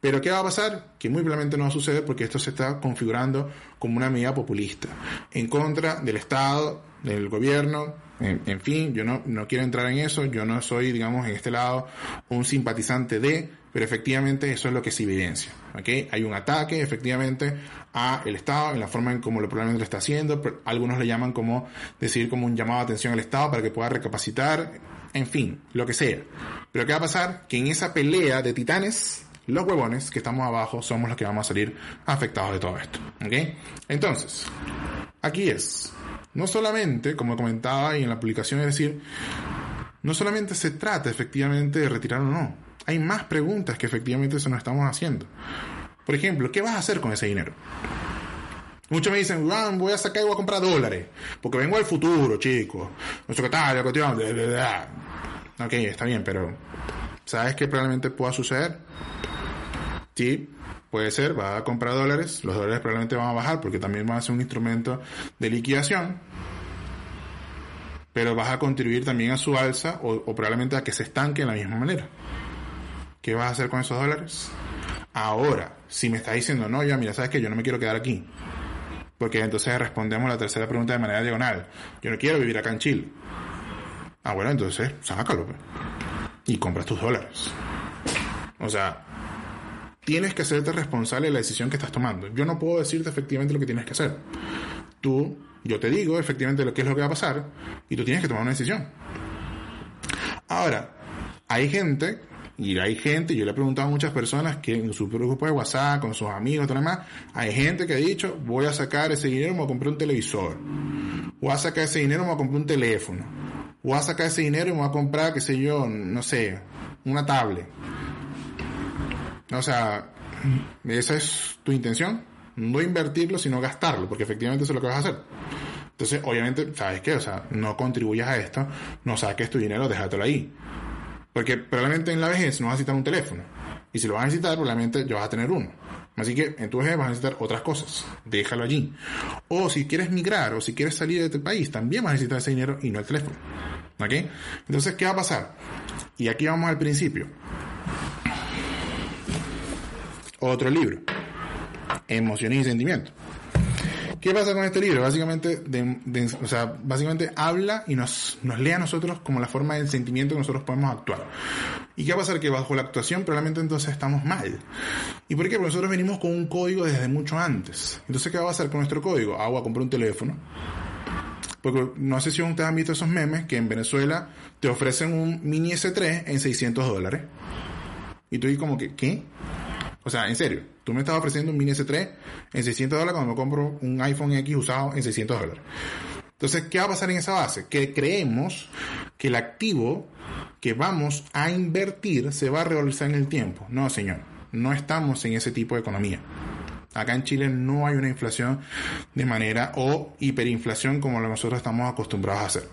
Pero ¿qué va a pasar? Que muy probablemente no va a porque esto se está configurando como una medida populista, en contra del Estado, del gobierno, en, fin, yo no, no quiero entrar en eso, yo no soy, digamos, en este lado un simpatizante de, pero efectivamente eso es lo que se evidencia. ¿okay? Hay un ataque, efectivamente, a el Estado en la forma en como lo probablemente lo está haciendo, algunos le llaman como decir como un llamado de atención al Estado para que pueda recapacitar, en fin, lo que sea. Pero ¿qué va a pasar? Que en esa pelea de titanes, los huevones que estamos abajo somos los que vamos a salir afectados de todo esto. ¿Ok? Entonces, aquí es, no solamente, como comentaba y en la publicación, es decir, no solamente se trata efectivamente de retirar o no, hay más preguntas que efectivamente se nos estamos haciendo. Por ejemplo, ¿qué vas a hacer con ese dinero? Muchos me dicen, voy a sacar y voy a comprar dólares, porque vengo al futuro, chicos. Qué tal, cuestión. Ok, está bien, pero ¿sabes qué probablemente pueda suceder? Sí, puede ser, va a comprar dólares, los dólares probablemente van a bajar porque también van a ser un instrumento de liquidación, pero vas a contribuir también a su alza o, probablemente a que se estanque de la misma manera. ¿Qué vas a hacer con esos dólares? Ahora, si me está diciendo, no, ya mira, sabes que yo no me quiero quedar aquí. Porque entonces respondemos la tercera pregunta de manera diagonal. Yo no quiero vivir acá en Chile. Ah, bueno, entonces, sácalo. Pues. Y compras tus dólares. O sea, tienes que hacerte responsable de la decisión que estás tomando. Yo no puedo decirte efectivamente lo que tienes que hacer. Tú, yo te digo efectivamente lo que es lo que va a pasar y tú tienes que tomar una decisión. Ahora, hay gente, y hay gente, yo le he preguntado a muchas personas que en su grupo de WhatsApp, con sus amigos, todo demás, hay gente que ha dicho, voy a sacar ese dinero, me voy a comprar un televisor. Voy a sacar ese dinero, me voy a comprar un teléfono. Voy a sacar ese dinero y me voy a comprar, qué sé yo, no sé, una tablet. O sea, esa es tu intención. No invertirlo, sino gastarlo, porque efectivamente eso es lo que vas a hacer. Entonces, obviamente, ¿sabes qué? O sea, no contribuyas a esto, no saques tu dinero, déjatelo ahí. Porque probablemente en la vejez no vas a necesitar un teléfono. Y si lo vas a necesitar, probablemente ya vas a tener uno. Así que en tu vejez vas a necesitar otras cosas. Déjalo allí. O si quieres migrar o si quieres salir de este país, también vas a necesitar ese dinero y no el teléfono. ¿Ok? Entonces, ¿qué va a pasar? Y aquí vamos al principio. Otro libro. Emociones y sentimientos. ¿Qué pasa con este libro? Básicamente, o sea, básicamente habla y nos, nos lee a nosotros como la forma del sentimiento que nosotros podemos actuar. ¿Y qué va a pasar? Que bajo la actuación probablemente entonces estamos mal. ¿Y por qué? Porque nosotros venimos con un código desde mucho antes. Entonces, ¿qué va a pasar con nuestro código? Ah, voy a comprar un teléfono. Porque no sé si ustedes han visto esos memes que en Venezuela te ofrecen un mini S3 en 600 dólares. Y tú dices como que, ¿qué? O sea, en serio, tú me estás ofreciendo un mini S3 en 600 dólares cuando me compro un iPhone X usado en 600 dólares. Entonces, ¿qué va a pasar en esa base? Que creemos que el activo que vamos a invertir se va a realizar en el tiempo. No, señor, no estamos en ese tipo de economía. Acá en Chile no hay una inflación de manera o hiperinflación como nosotros estamos acostumbrados a hacer.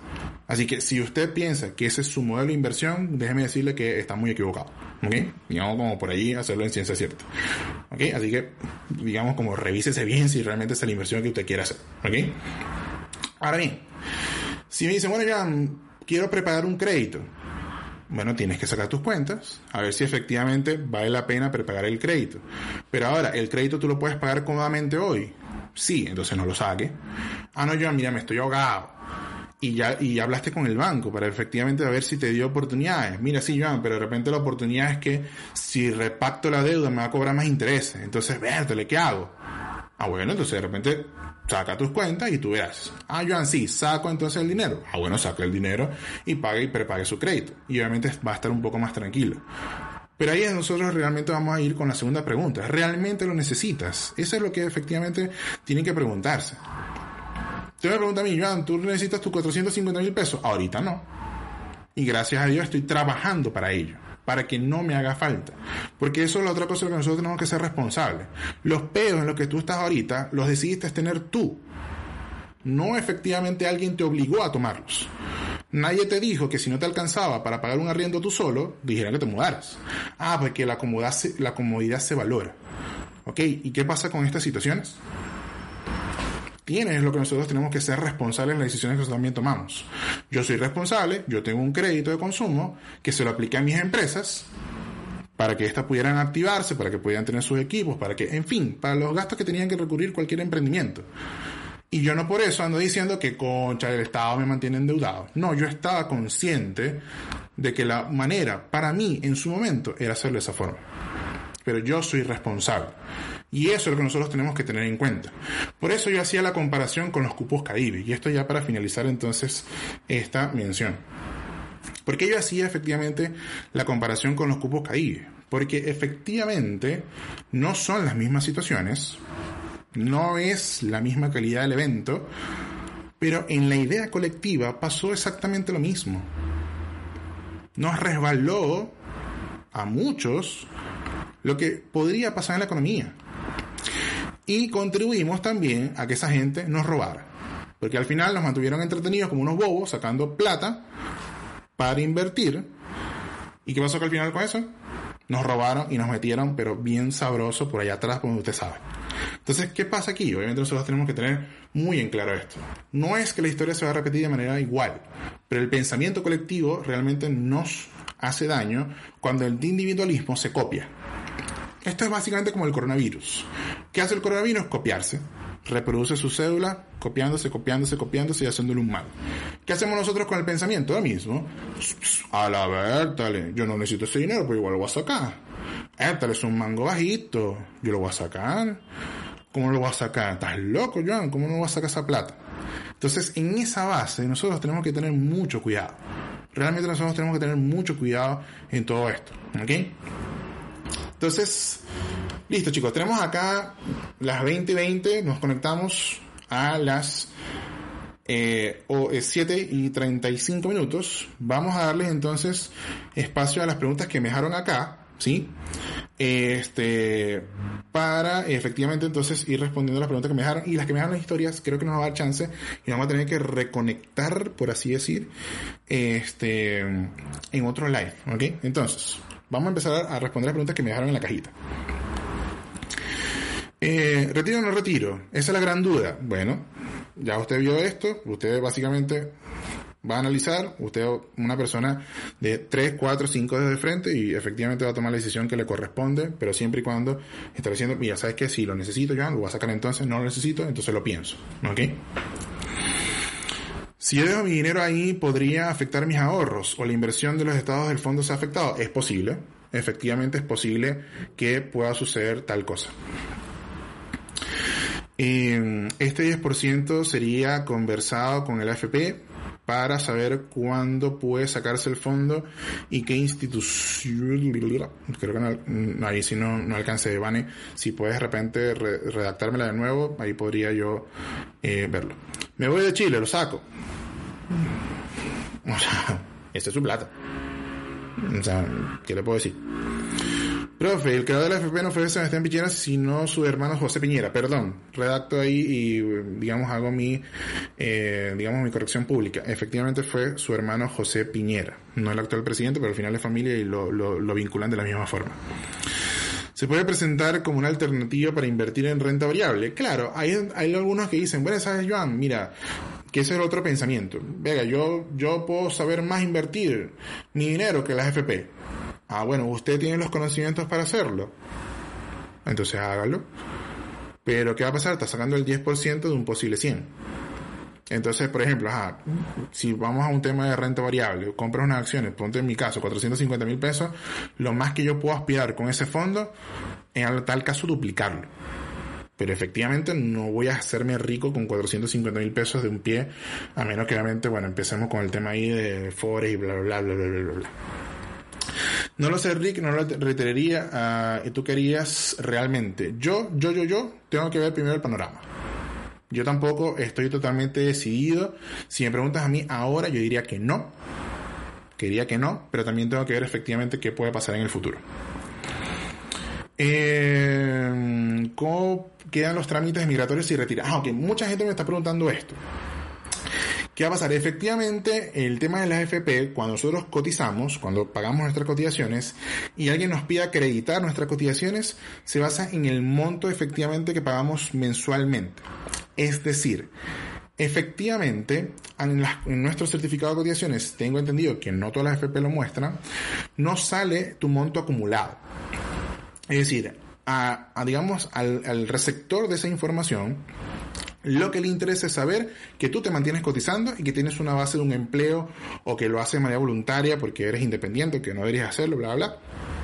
Así que si usted piensa que ese es su modelo de inversión, déjeme decirle que está muy equivocado. ¿Ok? Digamos como por allí hacerlo en ciencia cierta. ¿Ok? Así que, digamos como revísese bien si realmente es la inversión que usted quiere hacer. ¿Ok? Ahora bien, si me dice, bueno, ya quiero preparar un crédito bueno, tienes que sacar tus cuentas, a ver si efectivamente vale la pena prepagar el crédito. Pero ahora, ¿el crédito tú lo puedes pagar cómodamente hoy? Sí, entonces no lo saque. Ah, no, yo, mira, me estoy ahogado. Y ya, y hablaste con el banco para efectivamente ver si te dio oportunidades. Mira, sí, Joan, pero de repente la oportunidad es que si repacto la deuda me va a cobrar más intereses. Entonces, vértele, ¿qué hago? Ah, bueno, entonces de repente saca tus cuentas y tú verás. Ah, Joan, sí, saco entonces el dinero. Ah, bueno, saca el dinero y pague y prepague su crédito. Y obviamente va a estar un poco más tranquilo. Pero ahí nosotros realmente vamos a ir con la segunda pregunta. ¿Realmente lo necesitas? Eso es lo que efectivamente tienen que preguntarse. Te me pregunta a mí, Joan, ¿tú necesitas tus 450 mil pesos? Ahorita no. Y gracias a Dios estoy trabajando para ello para que no me haga falta. Porque eso es la otra cosa que nosotros tenemos que ser responsables. Los pedos en los que tú estás ahorita los decidiste tener tú. No efectivamente alguien te obligó a tomarlos. Nadie te dijo que si no te alcanzaba para pagar un arriendo tú solo, dijeran que te mudaras. Ah, porque la la comodidad se valora. ¿Ok? ¿Y qué pasa con estas situaciones? Tienes lo que nosotros tenemos que ser responsables en las decisiones que nosotros también tomamos. Yo soy responsable, yo tengo un crédito de consumo que se lo apliqué a mis empresas para que éstas pudieran activarse, para que pudieran tener sus equipos, para que, en fin, para los gastos que tenían que recurrir cualquier emprendimiento. Y yo no por eso ando diciendo que concha el Estado me mantiene endeudado. No, yo estaba consciente de que la manera para mí en su momento era hacerlo de esa forma. Pero yo soy responsable. Y eso es lo que nosotros tenemos que tener en cuenta. Por eso yo hacía la comparación con los cupos Caribe. Y esto ya para finalizar entonces esta mención. ¿Por qué yo hacía efectivamente la comparación con los cupos Caribe? Porque efectivamente no son las mismas situaciones, no es la misma calidad del evento, pero en la idea colectiva pasó exactamente lo mismo. Nos resbaló a muchos lo que podría pasar en la economía y contribuimos también a que esa gente nos robara. Porque al final nos mantuvieron entretenidos como unos bobos sacando plata para invertir. ¿Y qué pasó que al final con eso? Nos robaron y nos metieron, pero bien sabroso por allá atrás, como usted sabe. Entonces, ¿qué pasa aquí? Obviamente nosotros tenemos que tener muy en claro esto. No es que la historia se va a repetir de manera igual, pero el pensamiento colectivo realmente nos hace daño cuando el individualismo se copia. Esto es básicamente como el coronavirus. ¿Qué hace el coronavirus? Copiarse. Reproduce su cédula, copiándose, copiándose, copiándose y haciéndole un mal. ¿Qué hacemos nosotros con el pensamiento? Lo mismo. A la ver, yo no necesito ese dinero, pero igual lo voy a sacar. Él es un mango bajito, yo lo voy a sacar. ¿Cómo lo voy a sacar? ¿Estás loco, Joan? ¿Cómo no voy a sacar esa plata? Entonces, en esa base, nosotros tenemos que tener mucho cuidado. realmente nosotros tenemos que tener mucho cuidado en todo esto. ¿Ok? Entonces, listo chicos, tenemos acá las 20:20, nos conectamos a las eh, o, 7 eh, y 35 minutos. Vamos a darles entonces espacio a las preguntas que me dejaron acá, ¿sí? Este, para efectivamente entonces ir respondiendo a las preguntas que me dejaron y las que me dejaron las historias, creo que nos va a dar chance y vamos a tener que reconectar, por así decir, este, en otro live, ¿ok? Entonces, vamos a empezar a responder las preguntas que me dejaron en la cajita. Eh, ¿Retiro o no retiro? Esa es la gran duda. Bueno, ya usted vio esto, usted básicamente va a analizar, usted una persona de 3, 4, 5 dedos de frente y efectivamente va a tomar la decisión que le corresponde, pero siempre y cuando está diciendo, mira, ¿sabes qué? Si lo necesito ya, lo voy a sacar entonces, no lo necesito, entonces lo pienso. ¿Ok? Si yo dejo mi dinero ahí, ¿podría afectar mis ahorros o la inversión de los estados del fondo se ha afectado? Es posible. Efectivamente es posible que pueda suceder tal cosa. Este 10% sería conversado con el AFP para saber cuándo puede sacarse el fondo y qué institución, creo que no, ahí si no, no alcance, Vane, si puedes de repente redactármela de nuevo, ahí podría yo eh, verlo. Me voy de Chile, lo saco. O sea, este es su plata. O sea, ¿qué le puedo decir? Profe, el creador de la FP no fue Sebastián Piñera, sino su hermano José Piñera. Perdón, redacto ahí y, digamos, hago mi, eh, digamos, mi corrección pública. Efectivamente fue su hermano José Piñera. No el actual presidente, pero al final es familia y lo, lo, vinculan de la misma forma. Se puede presentar como una alternativa para invertir en renta variable. Claro, hay, hay algunos que dicen, bueno, sabes, Joan, mira, que ese es el otro pensamiento. Venga, yo, yo puedo saber más invertir mi dinero que las FP. Ah, bueno, usted tiene los conocimientos para hacerlo. Entonces hágalo. Pero ¿qué va a pasar? Está sacando el 10% de un posible 100. Entonces, por ejemplo, si vamos a un tema de renta variable, compras unas acciones, ponte en mi caso 450 mil pesos, lo más que yo puedo aspirar con ese fondo, en tal caso duplicarlo. Pero efectivamente no voy a hacerme rico con 450 mil pesos de un pie, a menos que obviamente, bueno, empecemos con el tema ahí de Forex y bla, bla, bla, bla, bla, bla. No lo sé, Rick, no lo reiteraría. Uh, tú querías realmente. Yo, yo, yo, yo, tengo que ver primero el panorama. Yo tampoco estoy totalmente decidido. Si me preguntas a mí ahora, yo diría que no. Quería que no, pero también tengo que ver efectivamente qué puede pasar en el futuro. Eh, ¿Cómo quedan los trámites migratorios y retirar? Ah, mucha gente me está preguntando esto. ¿Qué va a pasar? Efectivamente, el tema de la AFP, cuando nosotros cotizamos, cuando pagamos nuestras cotizaciones y alguien nos pide acreditar nuestras cotizaciones, se basa en el monto efectivamente que pagamos mensualmente. Es decir, Efectivamente, en, nuestro certificado de cotizaciones, tengo entendido que no todas las AFP lo muestran, no sale tu monto acumulado. Es decir, a, digamos, al, al receptor de esa información, lo que le interesa es saber que tú te mantienes cotizando y que tienes una base de un empleo o que lo haces de manera voluntaria porque eres independiente, que no deberías hacerlo, bla, bla, bla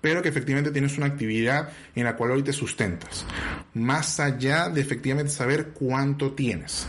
pero que efectivamente tienes una actividad en la cual hoy te sustentas, más allá de efectivamente saber cuánto tienes.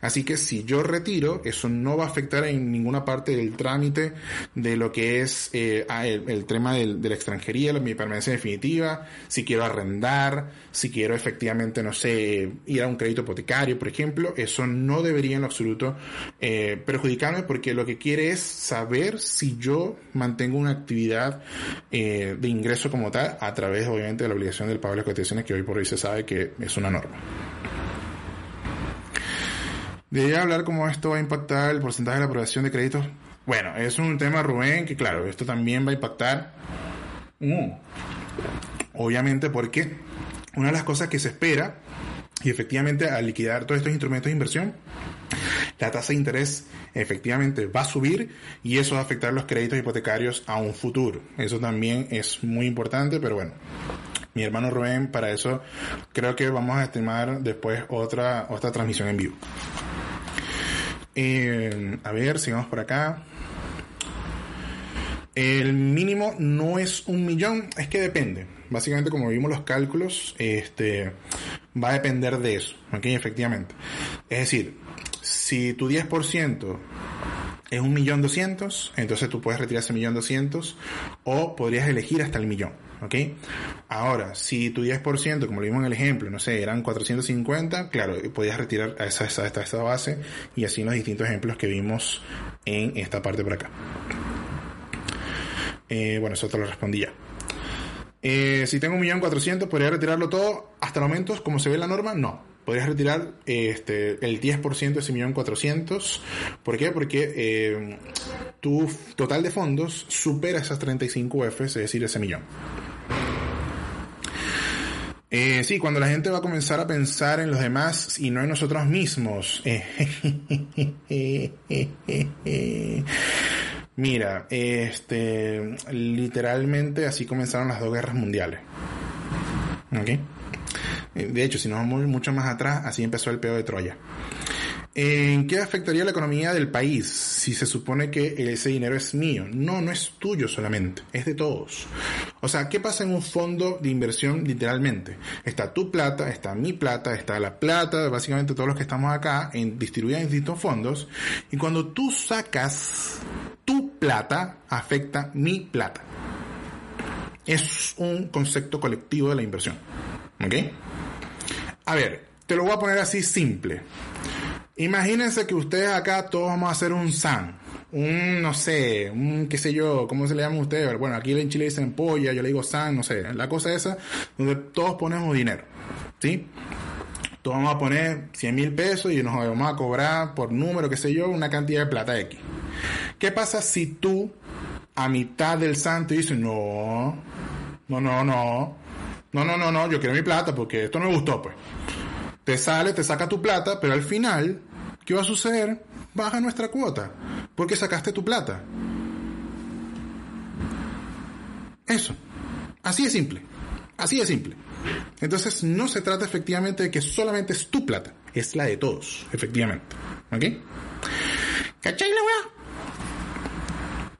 Así que si yo retiro, eso no va a afectar en ninguna parte del trámite de lo que es eh, ah, el, tema de la extranjería, mi permanencia definitiva, si quiero arrendar, si quiero efectivamente, no sé, ir a un crédito hipotecario, por ejemplo, eso no debería en lo absoluto eh, perjudicarme porque lo que quiere es saber si yo mantengo una actividad eh, de ingreso como tal a través obviamente de la obligación del pago de las cotizaciones que hoy por hoy se sabe que es una norma. Debería hablar cómo esto va a impactar el porcentaje de la aprobación de créditos. Bueno, es un tema, Rubén, que claro, esto también va a impactar. Obviamente porque una de las cosas que se espera, y efectivamente al liquidar todos estos instrumentos de inversión, la tasa de interés efectivamente va a subir y eso va a afectar los créditos hipotecarios a un futuro. Eso también es muy importante, pero bueno. Mi hermano Rubén, para eso creo que vamos a estimar después otra, otra transmisión en vivo. Eh, a ver, sigamos por acá. El mínimo no es un millón, es que depende. Básicamente, como vimos los cálculos, este, va a depender de eso, ¿ok? Efectivamente. Es decir, si tu 10% es un millón doscientos, entonces tú puedes retirar ese millón doscientos o podrías elegir hasta el millón, ¿ok? Ahora, si tu 10%, como lo vimos en el ejemplo, no sé, eran 450, claro, podías retirar a esa, esa, base y así en los distintos ejemplos que vimos en esta parte por acá. Eh, bueno, eso te lo respondí ya. Eh, si tengo un millón cuatrocientos, ¿podría retirarlo todo? Hasta el momento, como se ve en la norma, no podrías retirar este, el 10% de ese millón cuatrocientos. ¿Por qué? Porque eh, tu total de fondos supera esas 35 Fs, es decir, ese millón. Eh, sí, cuando la gente va a comenzar a pensar en los demás y no en nosotros mismos. Mira, este, literalmente así comenzaron las dos guerras mundiales. ¿Ok? Eh, de hecho, si nos vamos mucho más atrás, así empezó el pedo de Troya. ¿En qué afectaría la economía del país si se supone que ese dinero es mío? No, no es tuyo solamente, es de todos. O sea, ¿qué pasa en un fondo de inversión literalmente? Está tu plata, está mi plata, está la plata, básicamente todos los que estamos acá, en, distribuida en distintos fondos, y cuando tú sacas tu plata, afecta mi plata. Es un concepto colectivo de la inversión. ¿Ok? A ver, te lo voy a poner así simple. Imagínense que ustedes acá todos vamos a hacer un SAN. Un, no sé, un, qué sé yo, ¿cómo se le llama a ustedes? Bueno, aquí en Chile dicen polla, yo le digo SAN, no sé. La cosa esa, donde todos ponemos dinero. ¿Sí? Todos vamos a poner 100 mil pesos y nos vamos a cobrar por número, qué sé yo, una cantidad de plata X. ¿Qué pasa si tú, a mitad del SAN, te dices, no, no, no, no, no, no, no, no, yo quiero mi plata porque esto no me gustó, pues. Te sale, te saca tu plata, pero al final, ¿qué va a suceder? Baja nuestra cuota, porque sacaste tu plata. Eso. Así de simple. Así de simple. Entonces no se trata efectivamente de que solamente es tu plata, es la de todos, efectivamente. ¿Ok? ¿Cachai la weá?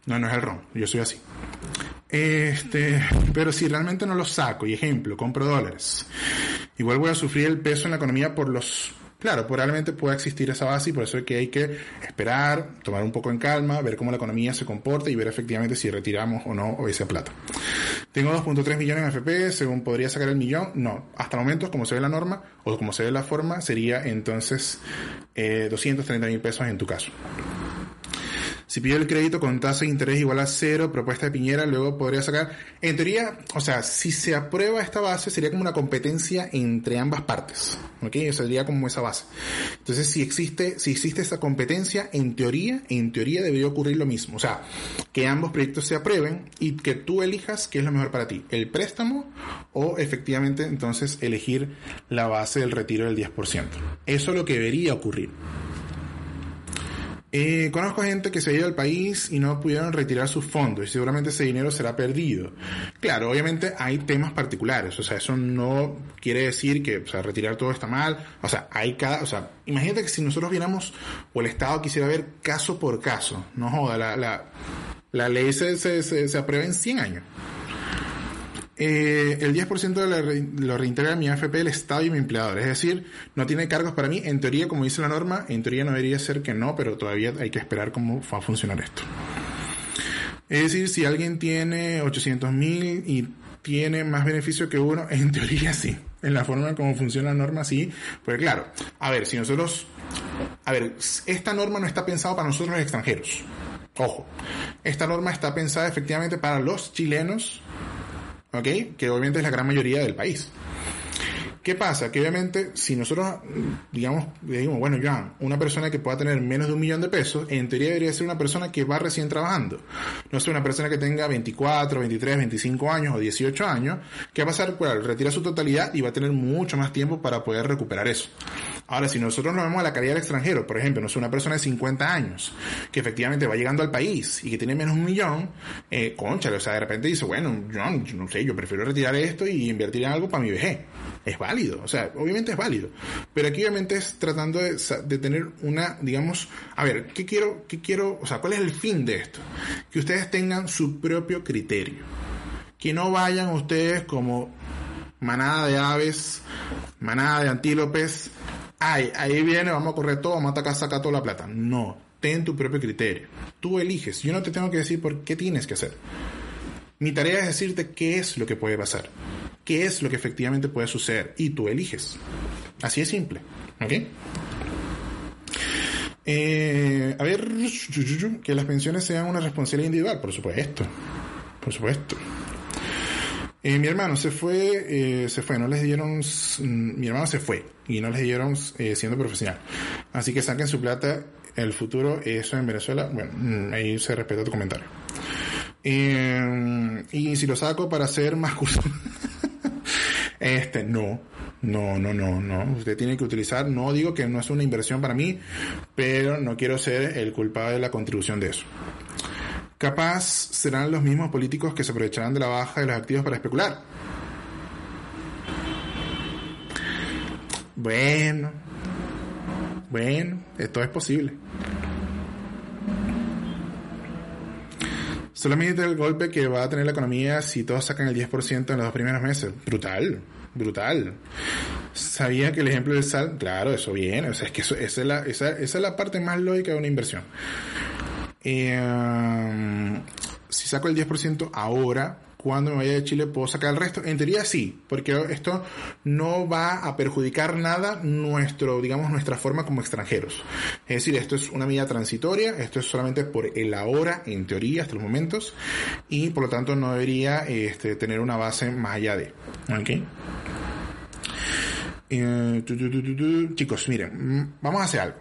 No, no es el ron, yo soy así. Este, pero si realmente no lo saco, y ejemplo, compro dólares, igual voy a sufrir el peso en la economía por los Claro, probablemente pueda existir esa base y por eso es que hay que esperar, tomar un poco en calma, ver cómo la economía se comporta y ver efectivamente si retiramos o no esa plata. Tengo 2.3 millones en FP, según podría sacar el millón. No, hasta el momento, como se ve la norma o como se ve la forma, sería entonces eh, 230 mil pesos en tu caso. Si pido el crédito con tasa de interés igual a cero, propuesta de Piñera, luego podría sacar. En teoría, o sea, si se aprueba esta base, sería como una competencia entre ambas partes. ¿Ok? Sería como esa base. Entonces, si existe, si existe esa competencia, en teoría, en teoría debería ocurrir lo mismo. O sea, que ambos proyectos se aprueben y que tú elijas qué es lo mejor para ti. El préstamo o efectivamente entonces elegir la base del retiro del 10%. Eso es lo que debería ocurrir. Eh, conozco gente que se ha ido al país y no pudieron retirar sus fondos y seguramente ese dinero será perdido. Claro, obviamente hay temas particulares, o sea, eso no quiere decir que, retirar todo está mal, o sea, hay cada, o sea, imagínate que si nosotros viéramos o el Estado quisiera ver caso por caso, no joda, la, la, la ley se, se, se, se aprueba en 100 años. Eh, el 10% de la, lo reintegra mi AFP el Estado y mi empleador. Es decir, no tiene cargos para mí. En teoría, como dice la norma, en teoría no debería ser que no, pero todavía hay que esperar cómo va a funcionar esto. Es decir, si alguien tiene 800 mil y tiene más beneficio que uno, en teoría sí. En la forma como funciona la norma, sí. Pues claro, a ver, si nosotros... A ver, esta norma no está pensada para nosotros los extranjeros. Ojo, esta norma está pensada efectivamente para los chilenos ¿ok? Que obviamente es la gran mayoría del país. ¿Qué pasa? Que obviamente si nosotros, digamos, decimos, bueno, ya, una persona que pueda tener menos de un millón de pesos, en teoría debería ser una persona que va recién trabajando. No es una persona que tenga 24, 23, 25 años o 18 años, que va a pasar, pues, retira su totalidad y va a tener mucho más tiempo para poder recuperar eso. Ahora, si nosotros nos vemos a la calidad del extranjero, por ejemplo, no es una persona de 50 años que efectivamente va llegando al país y que tiene menos de un millón, eh, conchale, o sea, de repente dice, bueno, yo no sé, yo prefiero retirar esto y invertir en algo para mi vejez. Es válido, o sea, obviamente es válido. Pero aquí obviamente es tratando de, de tener una, digamos, a ver, ¿qué quiero, qué quiero, o sea, cuál es el fin de esto? Que ustedes tengan su propio criterio. Que no vayan ustedes como manada de aves, manada de antílopes, ay, ahí viene, vamos a correr todo, vamos a atacar, sacar toda la plata. No, ten tu propio criterio. Tú eliges. Yo no te tengo que decir por qué tienes que hacer. Mi tarea es decirte qué es lo que puede pasar, qué es lo que efectivamente puede suceder y tú eliges. Así es simple. ¿Ok? Eh, a ver, que las pensiones sean una responsabilidad individual, por supuesto. Por supuesto. Eh, mi hermano se fue, eh, se fue, no les dieron, mm, mi hermano se fue y no les dieron eh, siendo profesional. Así que saquen su plata, el futuro, eso en Venezuela, bueno, mm, ahí se respeta tu comentario. Y si lo saco para hacer más cursos, este, no, no, no, no, no. Usted tiene que utilizar, no digo que no es una inversión para mí, pero no quiero ser el culpable de la contribución de eso. Capaz serán los mismos políticos que se aprovecharán de la baja de los activos para especular. Bueno, bueno, esto es posible. Solamente el golpe que va a tener la economía si todos sacan el 10% en los dos primeros meses. Brutal, brutal. Sabía que el ejemplo del sal, claro, eso viene. O sea, es que eso, esa, es la, esa, esa es la parte más lógica de una inversión. Eh, si saco el 10% ahora, cuando me vaya de Chile puedo sacar el resto. En teoría sí, porque esto no va a perjudicar nada nuestro, digamos, nuestra forma como extranjeros. Es decir, esto es una medida transitoria, esto es solamente por el ahora, en teoría, hasta los momentos, y por lo tanto no debería este, tener una base más allá de. ¿Ok? Eh. Chicos, miren, mm, vamos a hacer algo.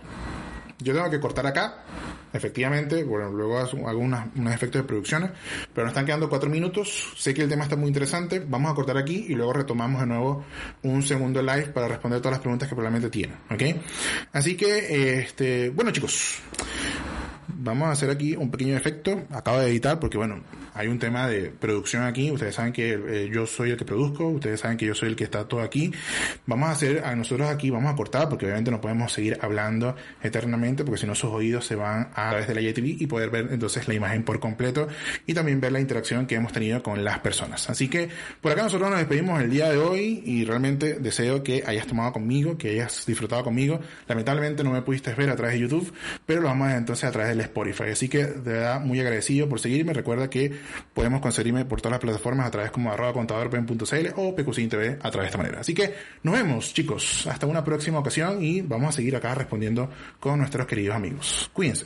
Yo tengo que cortar acá, efectivamente, bueno, luego hago unas- unos efectos de producciones, pero nos están quedando cuatro minutos. Sé que el tema está muy interesante. Vamos a cortar aquí y luego retomamos de nuevo un segundo live para responder todas las preguntas que probablemente tienen, ¿ok? Así que, este, bueno chicos, vamos a hacer aquí un pequeño efecto. Acabo de editar porque, bueno, hay un tema de producción aquí. Ustedes saben que eh, yo soy el que produzco. Ustedes saben que yo soy el que está todo aquí. Vamos a hacer, a nosotros aquí vamos a cortar porque obviamente no podemos seguir hablando eternamente porque si no sus oídos se van a través de la ITV y poder ver entonces la imagen por completo y también ver la interacción que hemos tenido con las personas. Así que por acá nosotros nos despedimos el día de hoy y realmente deseo que hayas tomado conmigo, que hayas disfrutado conmigo. Lamentablemente no me pudiste ver a través de YouTube, pero lo vamos a entonces a través del Spotify. Así que de verdad muy agradecido por seguirme. Recuerda que podemos conseguirme por todas las plataformas a través como arroba contadorpen.cl o PQCIN TV a través de esta manera. Así que nos vemos chicos. Hasta una próxima ocasión y vamos a seguir acá respondiendo con nuestros queridos amigos. Cuídense.